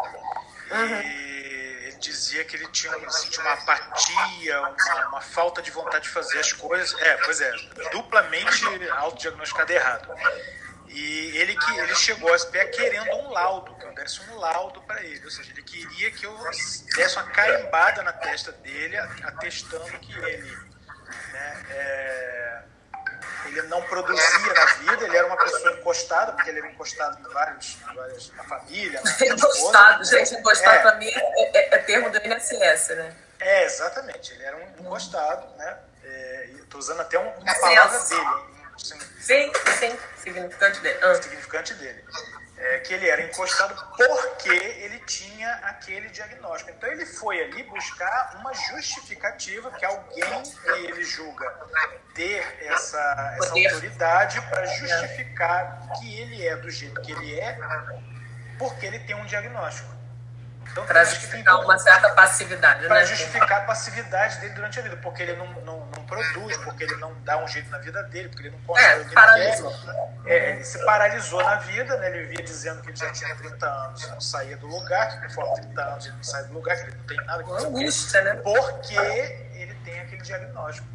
Speaker 3: uhum. e ele dizia que ele tinha, sentia uma apatia, uma, uma, falta de vontade de fazer as coisas. É, pois é, duplamente autodiagnosticado errado. E ele, que, ele chegou a pé querendo um laudo, que eu desse um laudo para ele. Ou seja, ele queria que eu desse uma carimbada na testa dele, atestando que ele né, é, ele não produzia na vida, ele era uma pessoa encostada, porque ele era encostado em vários, várias, na família. Na
Speaker 1: encostado, gente, encostado é. para mim é, é, é, termo do INSS, né?
Speaker 3: É, exatamente, ele era um encostado, né? É, Estou usando até uma palavra dele.
Speaker 1: Sim, sim, significante dele.
Speaker 3: Ah. Significante dele. É, que ele era encostado porque ele tinha aquele diagnóstico. Então ele foi ali buscar uma justificativa que alguém que ele julga ter essa, essa autoridade para justificar que ele é do jeito que ele é, porque ele tem um diagnóstico.
Speaker 1: Então, para justificar uma certa passividade.
Speaker 3: Para né? justificar a passividade dele durante a vida, porque ele não, não, não, produz, porque ele não dá um jeito na vida dele, porque ele não consegue é,
Speaker 1: paralisou.
Speaker 3: ele. É, ele se paralisou na vida, né? ele vivia dizendo que ele já tinha 30 anos e não saía do lugar, que conforme 30 anos ele não sai do lugar, que ele não tem nada que
Speaker 1: Angústia, né?
Speaker 3: Porque ele tem aquele diagnóstico.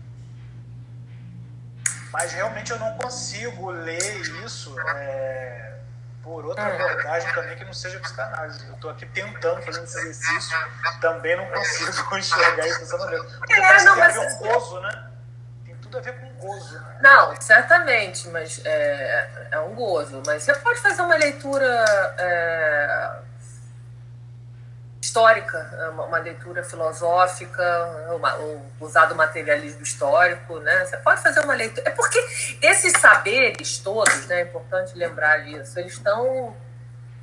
Speaker 3: Mas realmente eu não consigo ler isso. É por outra é. abordagem também que não seja psicanálise. Eu estou aqui tentando fazer esse exercício, também não consigo enxergar isso dessa maneira. Porque é, parece não, que tem a ver com gozo, né? Tem tudo a ver com gozo. Né?
Speaker 1: Não, certamente, mas é, é um gozo. Mas você pode fazer uma leitura é, histórica, é uma leitura filosófica, uma, usar do materialismo histórico, né? Você pode fazer uma leitura. É porque esses saberes todos, né? É importante lembrar disso, eles estão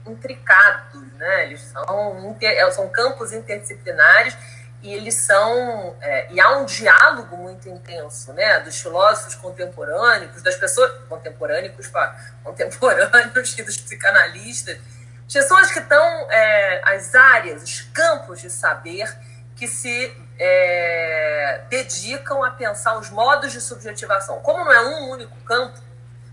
Speaker 1: intricados, né? Eles são, inter, é, são campos interdisciplinares e eles são é, e há um diálogo muito intenso, né? Dos filósofos contemporâneos, das pessoas contemporâneos, contemporâneos e dos psicanalistas são as que estão é, as áreas, os campos de saber que se é, dedicam a pensar os modos de subjetivação. Como não é um único campo,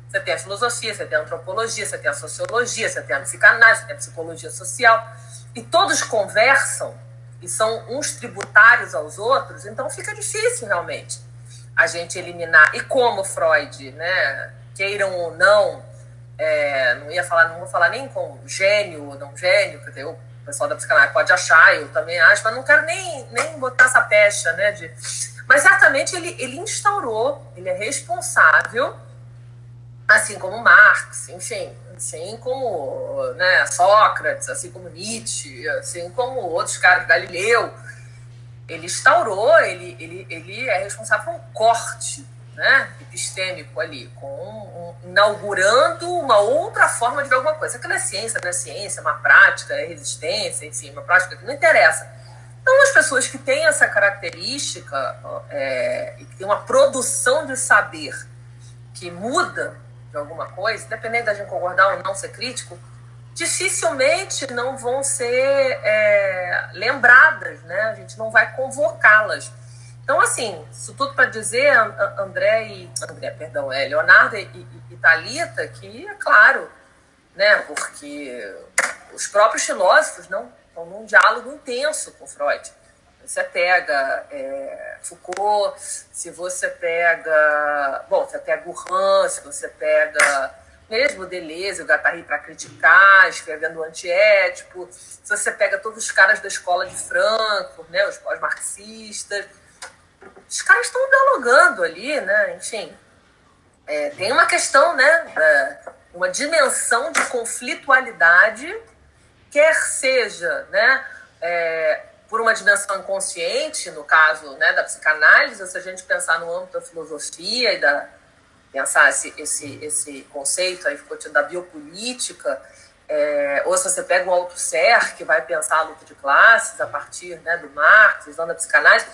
Speaker 1: você tem a filosofia, você tem a antropologia, você tem a sociologia, você tem a psicanálise, você tem a psicologia social, e todos conversam e são uns tributários aos outros, então fica difícil realmente a gente eliminar. E como Freud, né, queiram ou não, é, não ia falar, não vou falar nem com gênio ou não gênio, porque o pessoal da psicanálise pode achar, eu também acho, mas não quero nem, nem botar essa pecha, né? De, mas certamente ele, ele instaurou, ele é responsável, assim como Marx, enfim, assim como né, Sócrates, assim como Nietzsche, assim como outros caras, Galileu, ele instaurou, ele, ele, ele é responsável por um corte né, epistêmico ali, com um, inaugurando uma outra forma de ver alguma coisa. Aquilo é ciência, não é ciência, é uma prática, é resistência, enfim, uma prática que não interessa. Então, as pessoas que têm essa característica é, e que têm uma produção de saber que muda de alguma coisa, independente da gente concordar ou não ser crítico, dificilmente não vão ser é, lembradas, né? A gente não vai convocá-las então, assim, isso tudo para dizer, André e. André, perdão, é Leonardo e, e, e Thalita, que é claro, né? Porque os próprios filósofos não estão num diálogo intenso com Freud. Você pega é, Foucault, se você pega. Bom, você pega Gourhan, se você pega mesmo Deleuze, o Guattari para criticar, escrevendo antiético, se você pega todos os caras da escola de Frankfurt, né, os pós-marxistas, os caras estão dialogando ali, né? Enfim, é, tem uma questão, né? uma dimensão de conflitualidade, quer seja, né? É, por uma dimensão inconsciente, no caso né, da psicanálise, se a gente pensar no âmbito da filosofia e da pensar esse, esse, esse conceito aí da biopolítica, é, ou se você pega o Althusser, que vai pensar a luta de classes a partir né, do Marx, visão da psicanálise,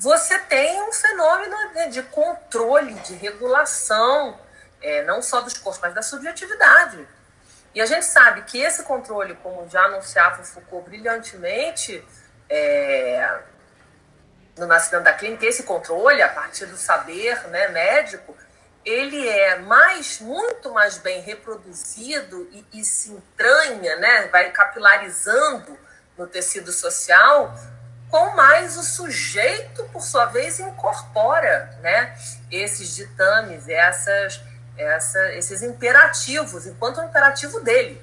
Speaker 1: você tem um fenômeno de controle, de regulação, é, não só dos corpos, mas da subjetividade. E a gente sabe que esse controle, como já anunciava Foucault brilhantemente é, no Nascimento da Clínica, esse controle, a partir do saber né, médico, ele é mais, muito mais bem reproduzido e, e se entranha, né, vai capilarizando no tecido social com mais o sujeito, por sua vez, incorpora né, esses ditames, essas, essa, esses imperativos, enquanto um imperativo dele,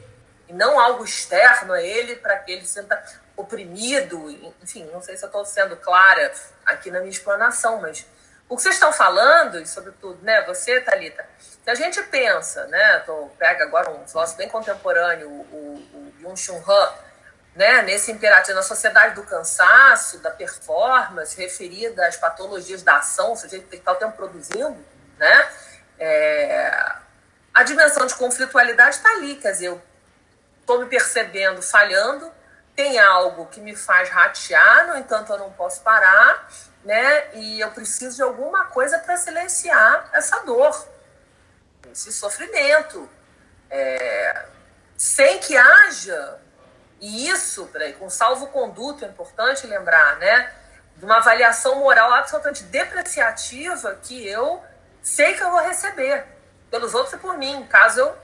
Speaker 1: e não algo externo a ele para que ele se sinta oprimido. Enfim, não sei se eu estou sendo clara aqui na minha explanação, mas o que vocês estão falando, e sobretudo, né, você, Thalita, se a gente pensa, né, pega agora um filósofo bem contemporâneo, o, o, o Han, né, nesse imperativo, na sociedade do cansaço, da performance, referida às patologias da ação, o sujeito tem que estar o tempo produzindo, né, é, a dimensão de conflitualidade está ali, quer dizer, estou me percebendo falhando, tem algo que me faz ratear, no entanto eu não posso parar, né? E eu preciso de alguma coisa para silenciar essa dor, esse sofrimento. É, sem que haja, e isso, peraí, com salvo-conduto, é importante lembrar, né? De uma avaliação moral absolutamente depreciativa que eu sei que eu vou receber pelos outros e por mim, caso eu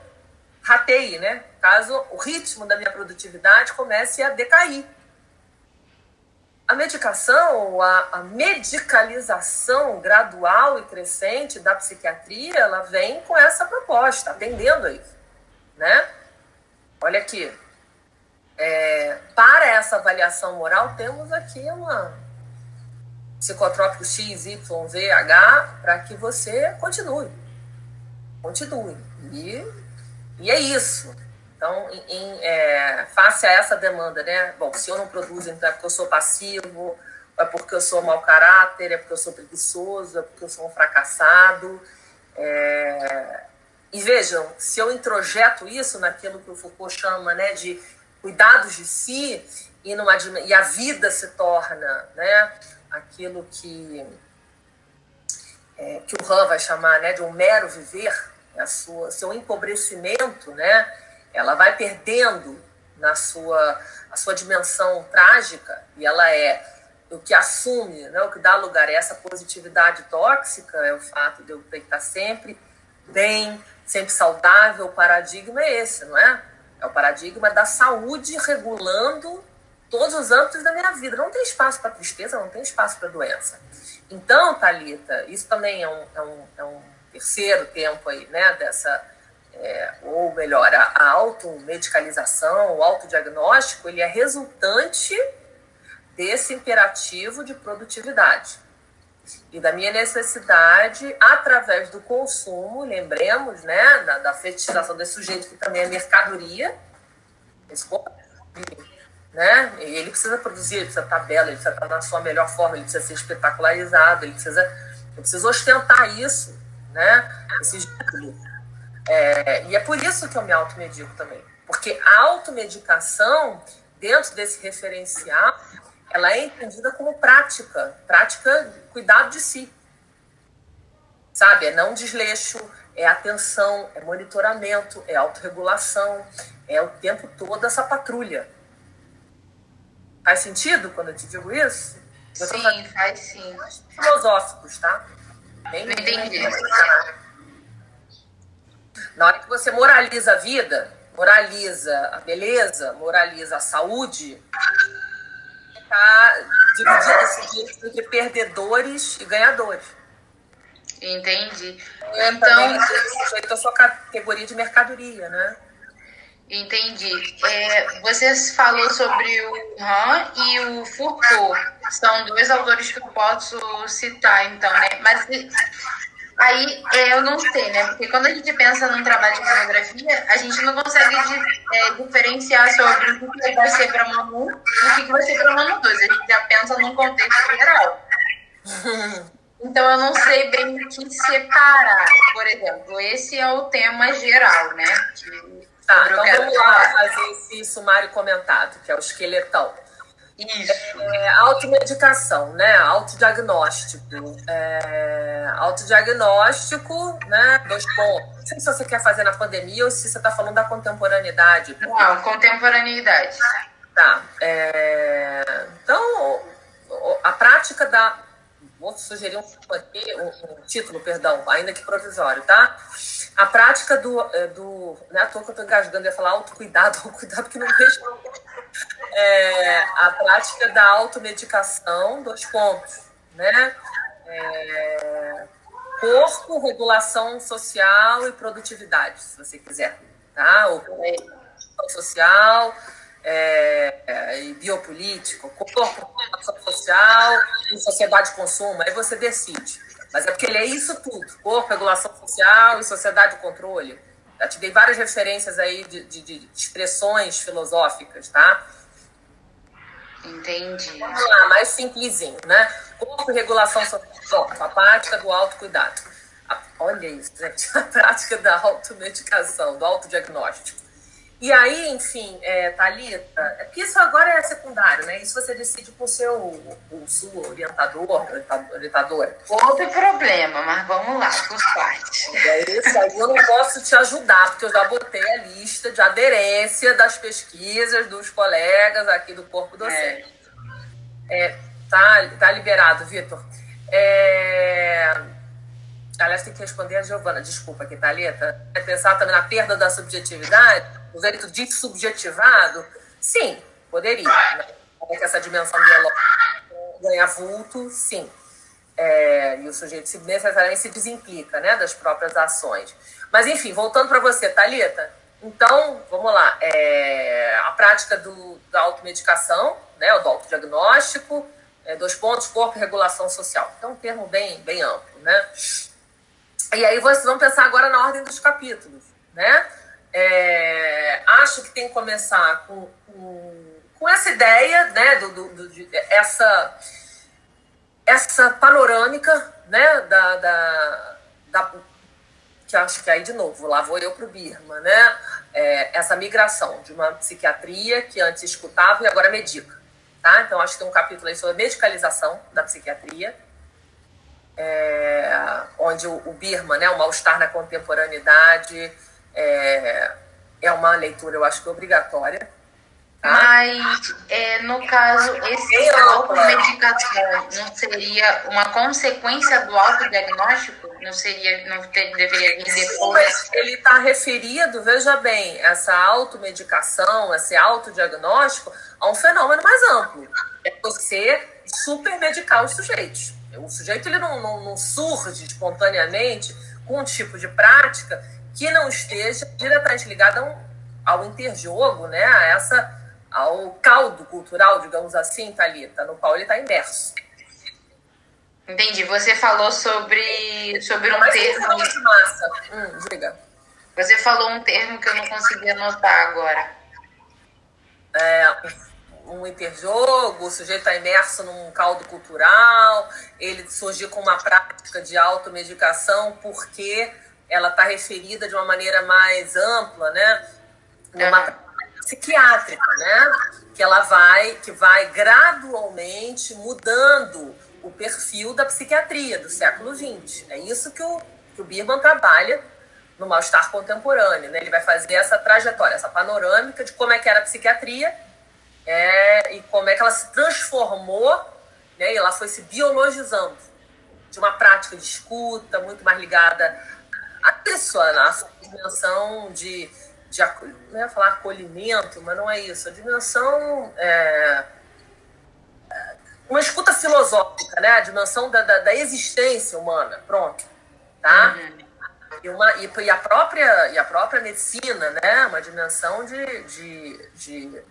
Speaker 1: rateie, né? Caso o ritmo da minha produtividade comece a decair. A medicação, a, a medicalização gradual e crescente da psiquiatria, ela vem com essa proposta, atendendo a isso, né? Olha aqui, é, para essa avaliação moral, temos aqui uma psicotrópico X, Y, Z, H, para que você continue. Continue. E, e é isso. Então, em, em, é, face a essa demanda, né? Bom, se eu não produzo, então é porque eu sou passivo, é porque eu sou mau caráter, é porque eu sou preguiçoso, é porque eu sou um fracassado. É, e vejam, se eu introjeto isso naquilo que o Foucault chama né, de cuidados de si, e, e a vida se torna né, aquilo que, é, que o Han vai chamar né, de um mero viver, a sua, seu empobrecimento, né, ela vai perdendo na sua, a sua dimensão trágica, e ela é o que assume, né, o que dá lugar a essa positividade tóxica, é o fato de eu estar sempre bem, sempre saudável, o paradigma é esse, não é? É o paradigma da saúde regulando todos os âmbitos da minha vida. Não tem espaço para tristeza, não tem espaço para doença. Então, Talita, isso também é um, é um, é um terceiro tempo aí, né, dessa, é, ou melhor, a, a automedicalização, o autodiagnóstico, ele é resultante desse imperativo de produtividade e da minha necessidade através do consumo, lembremos, né, da, da fetichização desse sujeito que também é mercadoria, corpo, né, ele precisa produzir, ele precisa estar belo, ele precisa estar na sua melhor forma, ele precisa ser espetacularizado, ele precisa, eu preciso ostentar isso, né, esse é, e é por isso que eu me automedico também, porque a automedicação dentro desse referencial ela é entendida como prática, prática cuidado de si. Sabe? É não desleixo, é atenção, é monitoramento, é autorregulação, é o tempo todo essa patrulha. Faz sentido quando eu te digo isso?
Speaker 4: Eu sim, faz sim.
Speaker 1: Filosóficos, tá?
Speaker 4: Bem, Entendi.
Speaker 1: Na hora que você moraliza a vida, moraliza a beleza, moraliza a saúde, está dividindo esse direito entre perdedores e ganhadores.
Speaker 4: Entendi.
Speaker 1: Então, sujeito a sua categoria de mercadoria, né?
Speaker 4: Entendi. É, você falou sobre o Han e o Foucault. São dois autores que eu posso citar, então, né? Mas Aí é, eu não sei, né? Porque quando a gente pensa num trabalho de monografia, a gente não consegue é, diferenciar sobre o que vai ser para Manu e o que vai ser para Manu 2. A gente já pensa num contexto geral. Então eu não sei bem o que separar. Por exemplo, esse é o tema geral, né? Que,
Speaker 1: tá, então vamos lá fazer esse sumário comentado, que é o esqueletão.
Speaker 4: Isso.
Speaker 1: É, automedicação, né? Autodiagnóstico. É, autodiagnóstico, né? Dois pontos. Não sei se você quer fazer na pandemia ou se você está falando da contemporaneidade.
Speaker 4: Não, contemporaneidade.
Speaker 1: Tá. É, então, a prática da. Vou sugerir um, um, um título, perdão, ainda que provisório, tá? A prática do. É, do né, à toa que eu tô engasgando, ia falar autocuidado, autocuidado que não deixa. É, a prática da automedicação, dois pontos, né? É, corpo, regulação social e produtividade, se você quiser, tá? O corpo social é, é, e biopolítico, corpo, regulação social e sociedade de consumo, aí você decide. Mas é porque ele é isso tudo: corpo, regulação social e sociedade de controle. Já te dei várias referências aí de, de, de expressões filosóficas, tá?
Speaker 4: Entendi.
Speaker 1: Vamos lá, mais simplesinho, né? Corpo e regulação social, a prática do autocuidado. Olha isso, gente, a prática da automedicação, do autodiagnóstico. E aí, enfim, é, Thalita, é porque isso agora é secundário, né? Isso você decide com o seu, o seu orientador, orientadora.
Speaker 4: Outro problema, mas vamos lá, por parte.
Speaker 1: É isso aí, eu não posso te ajudar, porque eu já botei a lista de aderência das pesquisas dos colegas aqui do corpo docente. É. é tá, tá liberado, Vitor. É... Aliás, tem que responder a Giovana, desculpa aqui, Thalita. É pensar também na perda da subjetividade o jeito subjetivado, sim, poderia. Né? Que essa dimensão biológica ganha vulto, sim. É, e o sujeito se, necessariamente se desimplica né, das próprias ações. Mas, enfim, voltando para você, Thalita, então, vamos lá. É, a prática do, da automedicação, né, do autodiagnóstico, é, dois pontos, corpo e regulação social. Então, um termo bem, bem amplo, né? E aí vocês vão pensar agora na ordem dos capítulos, né? É, acho que tem que começar com, com, com essa ideia, né, do, do, do de, essa, essa panorâmica, né, da, da, da, que acho que aí de novo, lá vou eu para o Birma, né, é, essa migração de uma psiquiatria que antes escutava e agora medica, tá? Então acho que tem um capítulo aí sobre medicalização da psiquiatria, é, onde o, o Birma, né, o mal-estar na contemporaneidade, é, é uma leitura, eu acho que obrigatória.
Speaker 4: Tá? Mas, é, no caso, esse automedicação não seria uma consequência do autodiagnóstico? Não seria, não ter, deveria vir depois?
Speaker 1: Ele está referido, veja bem, essa automedicação, esse autodiagnóstico, a um fenômeno mais amplo. É você supermedicar os sujeitos. O sujeito ele não, não, não surge espontaneamente com um tipo de prática que não esteja diretamente ligada ao, interjogo, né, a essa, ao caldo cultural, digamos assim, Thalita, no qual ele está imerso.
Speaker 4: Entendi. Você falou sobre, sobre um Mas termo.
Speaker 1: Massa. Hum, diga.
Speaker 4: Você falou um termo que eu não consegui anotar agora.
Speaker 1: É, um interjogo, o sujeito está imerso num caldo cultural, ele surgiu com uma prática de automedicação porque ela está referida de uma maneira mais ampla, né? Numa é. psiquiátrica, né? Que ela vai, que vai gradualmente mudando o perfil da psiquiatria do século XX. É isso que o, que o Birman trabalha no mal-estar contemporâneo, né? Ele vai fazer essa trajetória, essa panorâmica de como é que era a psiquiatria é, e como é que ela se transformou, né? E ela foi se biologizando de uma prática de escuta muito mais ligada isso, a nossa dimensão de, de não ia falar acolhimento, mas não é isso, a dimensão é, uma escuta filosófica, né? A dimensão da, da, da existência humana, pronto, tá? Uhum. E, uma, e, e, a própria, e a própria medicina, né? Uma dimensão de, de, de,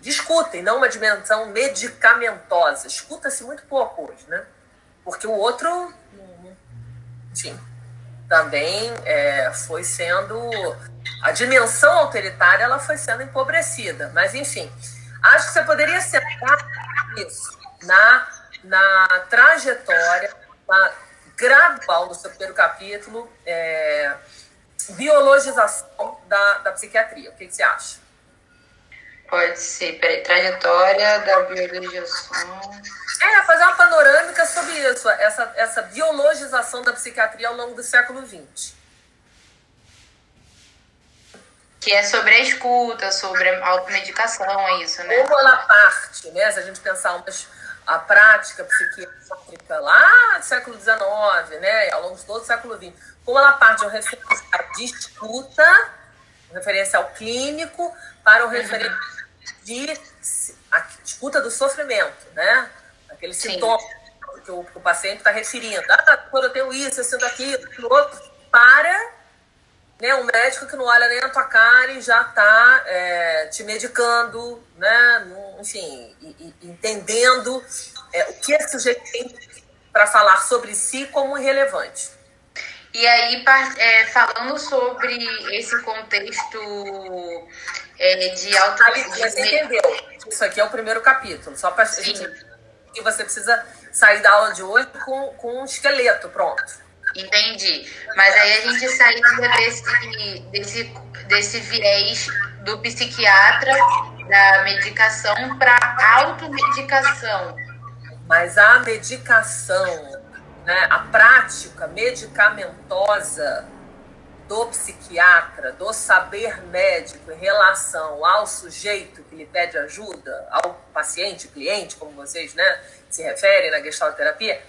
Speaker 1: de escuta, e não uma dimensão medicamentosa. Escuta-se muito pouco hoje, né? Porque o outro, enfim, também é, foi sendo a dimensão autoritária ela foi sendo empobrecida. Mas enfim acho que você poderia centrar isso na na trajetória na gradual do seu primeiro capítulo é, biologização da, da psiquiatria. O que, que você acha
Speaker 4: Pode ser, peraí, trajetória da biologização.
Speaker 1: É, fazer uma panorâmica sobre isso, essa, essa biologização da psiquiatria ao longo do século XX.
Speaker 4: Que é sobre a escuta, sobre a automedicação, é isso, né?
Speaker 1: Como ela parte, né? Se a gente pensar umas, a prática psiquiátrica lá do século XIX, né? Ao longo de todo o século XX, como ela parte de um escuta, um referencial clínico, para o referencial de a escuta do sofrimento, né? Aquele sintoma que o, que o paciente está referindo. Ah, quando eu tenho isso, eu sinto aquilo, aquilo outro. Para né, um médico que não olha nem a tua cara e já está é, te medicando, né? Enfim, e, e entendendo é, o que esse sujeito tem para falar sobre si como irrelevante.
Speaker 4: E aí, é, falando sobre esse contexto é, de auto...
Speaker 1: Você entendeu? Isso aqui é o primeiro capítulo, só para gente... E você precisa sair da aula de hoje com, com um esqueleto pronto.
Speaker 4: Entendi. Mas aí a gente sairia desse, desse, desse viés do psiquiatra da medicação para automedicação.
Speaker 1: Mas a medicação, né, a prática medicamentosa do psiquiatra, do saber médico em relação ao sujeito que lhe pede ajuda, ao paciente, cliente, como vocês né, se referem na gestalterapia,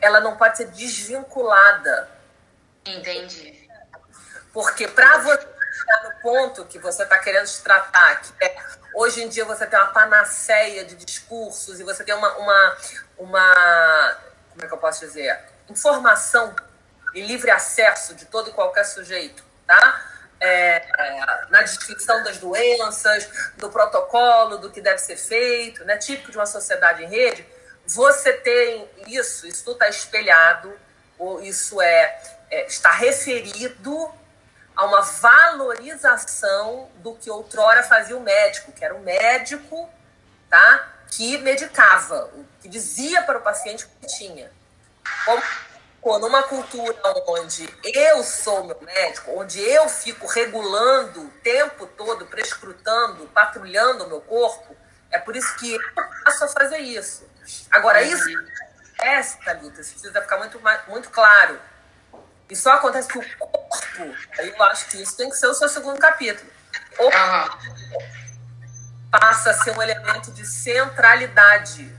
Speaker 1: ela não pode ser desvinculada.
Speaker 4: Entendi.
Speaker 1: Porque para você chegar no ponto que você está querendo se tratar, que é, hoje em dia você tem uma panaceia de discursos e você tem uma, uma, uma como é que eu posso dizer? Informação e livre acesso de todo e qualquer sujeito, tá? É, é, na descrição das doenças, do protocolo, do que deve ser feito, né? típico de uma sociedade em rede, você tem isso, isso está espelhado, ou isso é, é, está referido a uma valorização do que outrora fazia o médico, que era o médico tá, que medicava, que dizia para o paciente o que tinha. Como numa cultura onde eu sou meu médico, onde eu fico regulando o tempo todo, prescrutando, patrulhando o meu corpo, é por isso que eu passo a fazer isso. Agora, isso acontece, Thalita, isso precisa ficar muito, muito claro. E só acontece que o corpo, aí eu acho que isso tem que ser o seu segundo capítulo. O uhum. Passa a ser um elemento de centralidade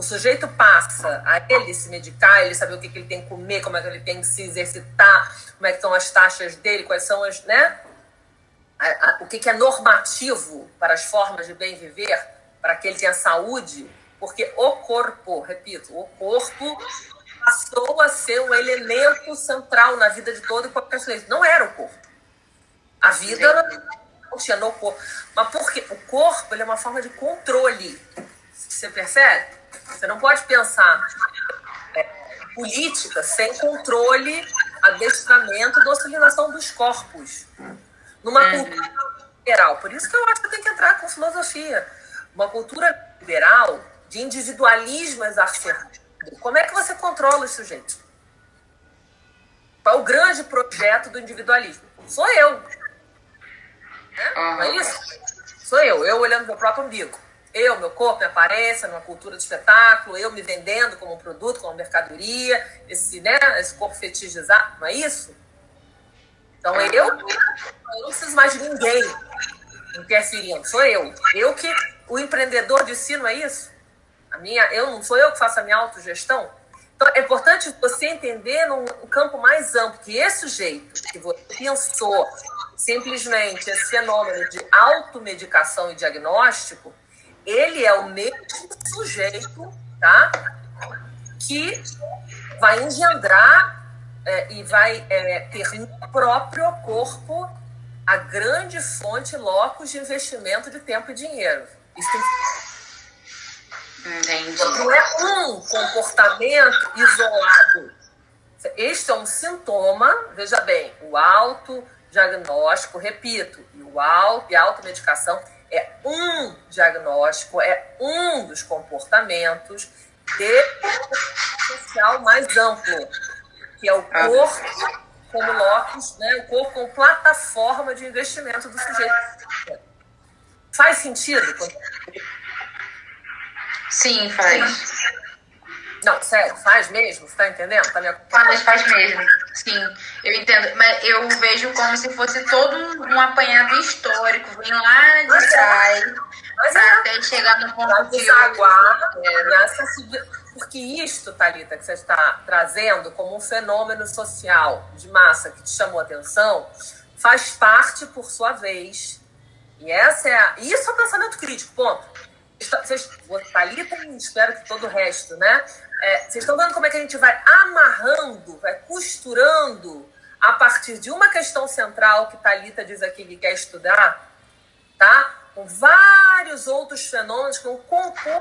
Speaker 1: o sujeito passa a ele se medicar, ele saber o que, que ele tem que comer, como é que ele tem que se exercitar, como é que estão as taxas dele, quais são as, né? O que, que é normativo para as formas de bem viver, para que ele tenha saúde, porque o corpo, repito, o corpo passou a ser um elemento central na vida de todo e qualquer sujeito. Não era o corpo. A vida tinha no corpo. Mas porque o corpo é uma forma de controle. Você percebe? Você não pode pensar é, política sem controle, adestramento, docilinação dos corpos. Numa uhum. cultura liberal. Por isso que eu acho que tem que entrar com filosofia. Uma cultura liberal de individualismo exacerbado. Como é que você controla os sujeitos? Qual é o grande projeto do individualismo? Sou eu. Né? Uhum. Não é isso? Sou eu. Eu olhando meu próprio umbigo. Eu, meu corpo, minha aparência, numa cultura de espetáculo, eu me vendendo como um produto, como mercadoria, esse, né, esse corpo fetichizado, não é isso? Então eu, eu não preciso mais de ninguém interferindo, sou eu. Eu que, o empreendedor de si, não é isso? A minha, eu não sou eu que faço a minha autogestão? Então é importante você entender num campo mais amplo que esse jeito que você pensou simplesmente esse fenômeno de automedicação e diagnóstico ele é o mesmo sujeito, tá? Que vai engendrar é, e vai é, ter no próprio corpo a grande fonte locus de investimento de tempo e dinheiro. Isso tem
Speaker 4: Entendi.
Speaker 1: Não é um comportamento isolado. Este é um sintoma, veja bem, o autodiagnóstico, repito, e o auto e a automedicação é um diagnóstico, é um dos comportamentos de social mais amplo, que é o ah. corpo como locus, né? o corpo como plataforma de investimento do sujeito. Faz sentido?
Speaker 4: Sim, faz.
Speaker 1: Não, sério, faz mesmo? Você tá entendendo? Tá me
Speaker 4: faz, faz mesmo. Sim, eu entendo. Mas eu vejo como se fosse todo um apanhado histórico. Vem lá de mas é. trás é. pra é. até chegar no ponto de
Speaker 1: desaguar nessa porque isto, Thalita, que você está trazendo como um fenômeno social de massa que te chamou a atenção, faz parte, por sua vez, e essa é a... isso é o pensamento crítico, ponto. Vocês, Thalita espero que todo o resto, né? É, vocês estão vendo como é que a gente vai amarrando, vai costurando a partir de uma questão central que Talita diz aqui que quer estudar, tá? Com vários outros fenômenos que vão compor,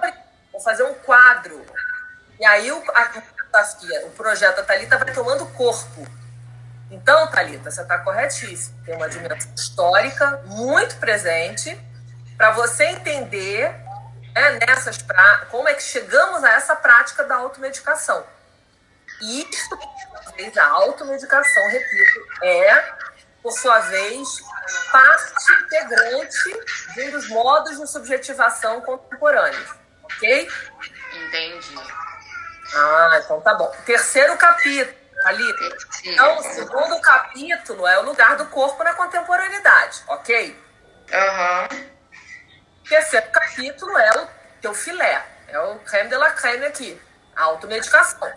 Speaker 1: vão fazer um quadro. E aí o, a, a, o projeto Talita vai tomando corpo. Então, Talita, você está corretíssima. Tem uma dimensão histórica muito presente para você entender né, nessas pra... como é que chegamos a essa prática da automedicação. E isso, a automedicação, repito, é por sua vez, parte integrante de um dos modos de subjetivação contemporâneos. Ok?
Speaker 4: Entendi.
Speaker 1: Ah, então tá bom. Terceiro capítulo, ali. Então, o segundo capítulo é o lugar do corpo na contemporaneidade, ok?
Speaker 4: Aham. Uhum.
Speaker 1: Terceiro capítulo é o teu filé, é o creme de la creme aqui, a automedicação.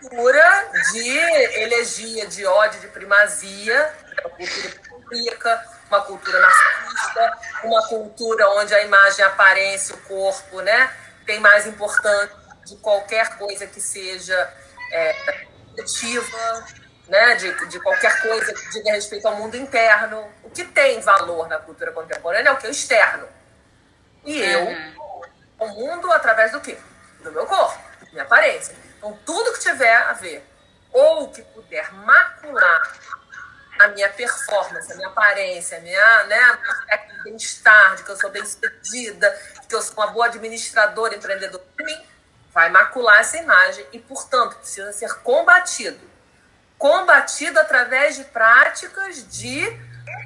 Speaker 1: Cultura de elegia, de ódio, de primazia, uma cultura pública, uma cultura narcisista, uma cultura onde a imagem, a aparência, o corpo, né? tem mais importância de qualquer coisa que seja é, objetiva, né, de, de qualquer coisa que diga respeito ao mundo interno. Que tem valor na cultura contemporânea é o que o externo. E eu, uhum. o mundo através do quê? Do meu corpo, minha aparência. Então, tudo que tiver a ver ou que puder macular a minha performance, a minha aparência, a minha, né, aspecto de bem-estar, de que eu sou bem-sucedida, que eu sou uma boa administradora, empreendedora, vai macular essa imagem e, portanto, precisa ser combatido. Combatido através de práticas de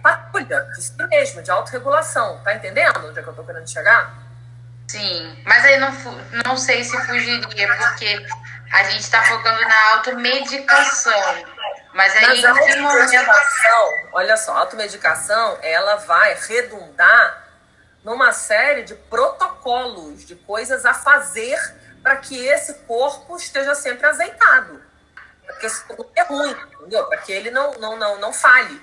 Speaker 1: patrulha, de si mesmo, de autorregulação. Tá entendendo onde é que eu tô querendo chegar?
Speaker 4: Sim, mas aí não, não sei se fugiria, porque a gente está focando na automedicação. Mas aí,
Speaker 1: Mas a automedicação, olha só, a automedicação, ela vai redundar numa série de protocolos, de coisas a fazer para que esse corpo esteja sempre azeitado. Porque esse corpo é ruim, entendeu? Para que ele não, não, não, não falhe.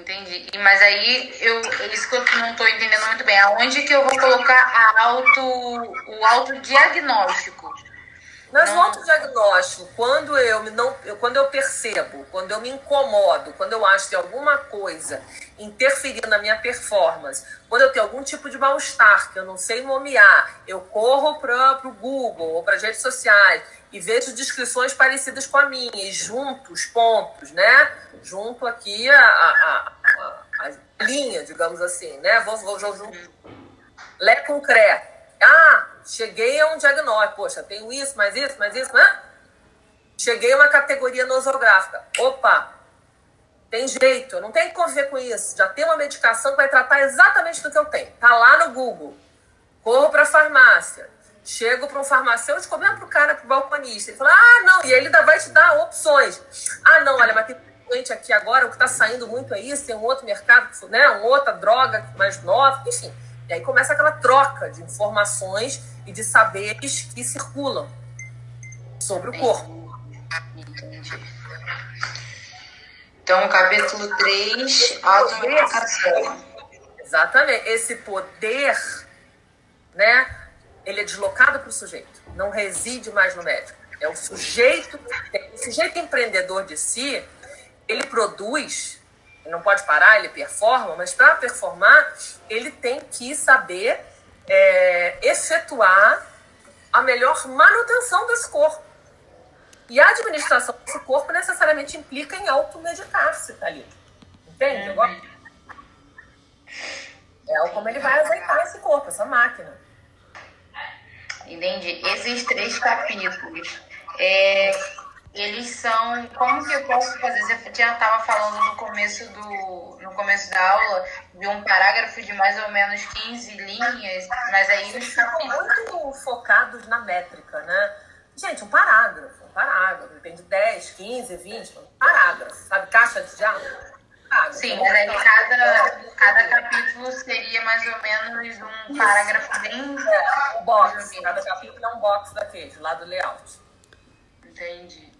Speaker 4: Entendi. Mas aí, eu, isso que eu não estou entendendo muito bem. Aonde que eu vou colocar a auto, o autodiagnóstico?
Speaker 1: Mas no autodiagnóstico, quando eu, não, eu, quando eu percebo, quando eu me incomodo, quando eu acho que alguma coisa interferindo na minha performance, quando eu tenho algum tipo de mal-estar que eu não sei nomear, eu corro para o Google ou para as redes sociais e vejo descrições parecidas com a minha e junto os pontos, né? Junto aqui a, a, a, a linha, digamos assim, né? Vou, vou, vou junto. Lé concreto. Ah, cheguei a um diagnóstico. Poxa, tenho isso, mais isso, mais isso, né? Cheguei a uma categoria nosográfica. Opa, tem jeito, não tenho que conviver com isso. Já tem uma medicação que vai tratar exatamente do que eu tenho. Tá lá no Google. Corro para a farmácia. Chego para um farmacêutico, mesmo para o cara, para o balconista. Ele fala, ah, não, e ele ainda vai te dar opções. Ah, não, olha, mas tem doente aqui agora, o que está saindo muito é isso, tem um outro mercado, né, uma outra droga mais nova, enfim. E aí começa aquela troca de informações e de saberes que circulam sobre o corpo.
Speaker 4: Entendi. Então, capítulo 3, autoeducação.
Speaker 1: Exatamente. Esse poder, né, ele é deslocado para o sujeito. Não reside mais no médico. É o sujeito, o sujeito empreendedor de si, ele produz não pode parar, ele performa, mas para performar, ele tem que saber é, efetuar a melhor manutenção desse corpo. E a administração desse corpo necessariamente implica em automedicar-se, Thalita. Entende? Agora, é como ele vai azeitar esse corpo, essa máquina.
Speaker 4: Entendi. Esses três capítulos. É, eles são. Como que eu posso fazer? Você já estava falando no começo, do, no começo da aula de um parágrafo de mais ou menos 15 linhas, mas aí
Speaker 1: eles são muito focados na métrica, né? Gente, um parágrafo, um parágrafo, depende de 10, 15, 20, um parágrafo, sabe? Caixa de diálogo.
Speaker 4: Sim, mas aí cada, cada capítulo seria mais ou menos um Isso. parágrafo bem.
Speaker 1: É, um box, cada capítulo é um box daquele, lá do layout.
Speaker 4: Entendi.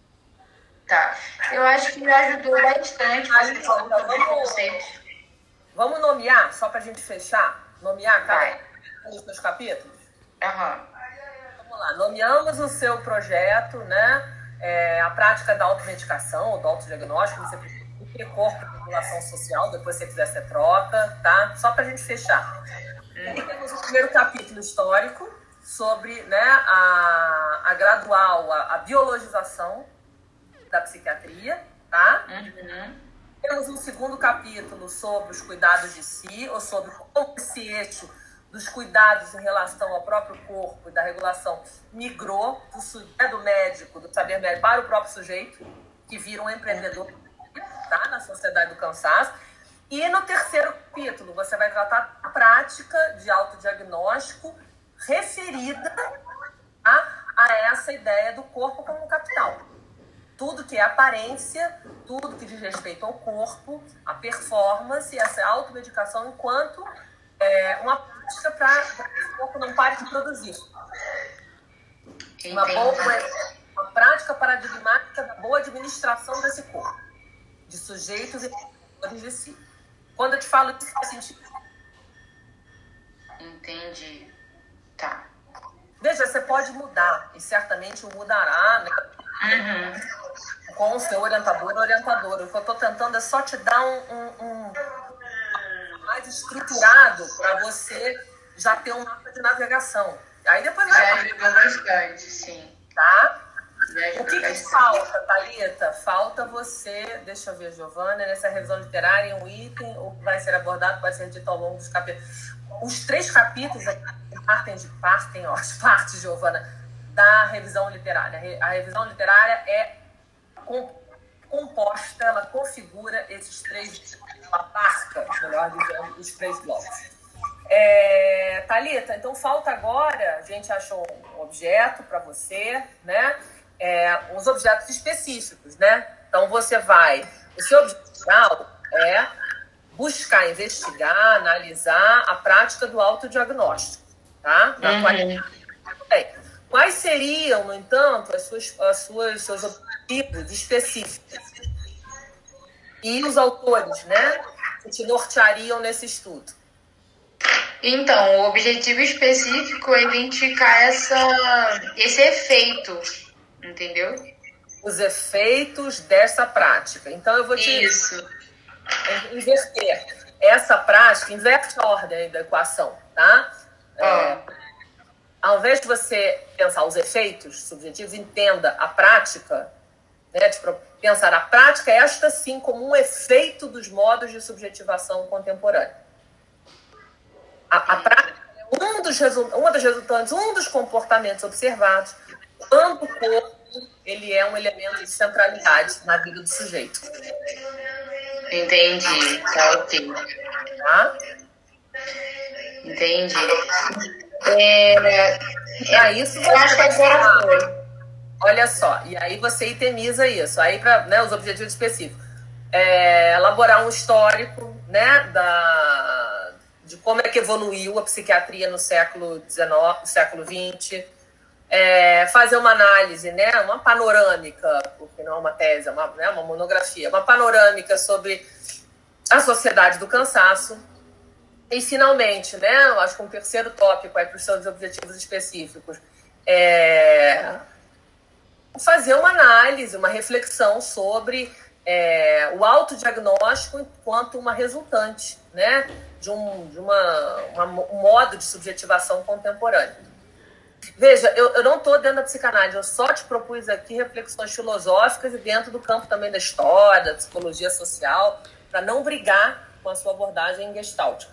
Speaker 4: Tá. Eu acho que me ajudou bastante você falou vamos,
Speaker 1: vamos nomear, só para a gente fechar? Nomear cada um dos capítulos?
Speaker 4: Aham.
Speaker 1: Vamos lá. Nomeamos o seu projeto, né? É, a prática da automedicação, ou do autodiagnóstico, você precisa corpo de população social, depois se você quiser você troca, tá? Só para a gente fechar. Hum. Temos o primeiro capítulo histórico sobre né, a, a gradual, a, a biologização da psiquiatria, tá? Uhum. Temos um segundo capítulo sobre os cuidados de si, ou sobre como esse eixo dos cuidados em relação ao próprio corpo e da regulação migrou do, do médico, do saber médico, para o próprio sujeito, que vira um empreendedor tá? Na Sociedade do Cansaço. E no terceiro capítulo, você vai tratar a prática de autodiagnóstico referida a, a essa ideia do corpo como capital. Tudo que é aparência, tudo que diz respeito ao corpo, a performance, essa automedicação enquanto é, uma prática para que o corpo não pare de produzir. Uma, boa, uma prática paradigmática da boa administração desse corpo, de sujeitos e de si. Quando eu te falo isso, faz sentido.
Speaker 4: Entendi. Tá.
Speaker 1: Veja, você pode mudar, e certamente o mudará, né? Uhum. Com o seu orientador orientadora. O que eu estou tentando é só te dar um, um, um mais estruturado para você já ter um mapa de navegação. Aí depois
Speaker 4: vai. Já ajudou bastante, sim.
Speaker 1: Tá? O que, que falta, Thalita? Falta você, deixa eu ver, Giovana, nessa revisão literária, um item, ou vai ser abordado, pode ser dito ao longo dos capítulos. Os três capítulos partem de partem, ó, parte, Giovana, da revisão literária. A revisão literária é composta, ela configura esses três, ela marca, melhor dizendo, os três blocos. É, Thalita, então falta agora, a gente achou um objeto para você, né? É, uns objetos específicos, né? Então você vai, o seu objetivo é buscar, investigar, analisar a prática do autodiagnóstico, tá? Na uhum. Quais seriam, no entanto, as suas, as suas, seus objetivos específicos? E os autores, né? Que te norteariam nesse estudo?
Speaker 4: Então, o objetivo específico é identificar essa, esse efeito, entendeu?
Speaker 1: Os efeitos dessa prática. Então, eu vou te
Speaker 4: Isso.
Speaker 1: inverter. Essa prática, inverte a ordem da equação, tá? É, ao invés de você pensar os efeitos subjetivos, entenda a prática, né, de pensar a prática, esta sim como um efeito dos modos de subjetivação contemporânea. A, a prática é um dos, uma das resultantes, um dos comportamentos observados quando o corpo ele é um elemento de centralidade na vida do sujeito.
Speaker 4: Entendi, tá ok.
Speaker 1: Tá?
Speaker 4: Entendi. É,
Speaker 1: é, isso
Speaker 4: eu acho que agora foi.
Speaker 1: Olha só, e aí você itemiza isso. Aí, para né, os objetivos específicos. É, elaborar um histórico né, da, de como é que evoluiu a psiquiatria no século XIX, século XX. É, fazer uma análise, né, uma panorâmica, porque não é uma tese, é uma, né, uma monografia, uma panorâmica sobre a sociedade do cansaço, e, finalmente, né, acho que um terceiro tópico para os seus objetivos específicos é fazer uma análise, uma reflexão sobre é, o autodiagnóstico enquanto uma resultante né, de, um, de uma, uma, um modo de subjetivação contemporâneo. Veja, eu, eu não estou dentro da psicanálise, eu só te propus aqui reflexões filosóficas e dentro do campo também da história, da psicologia social, para não brigar com a sua abordagem gestáltica.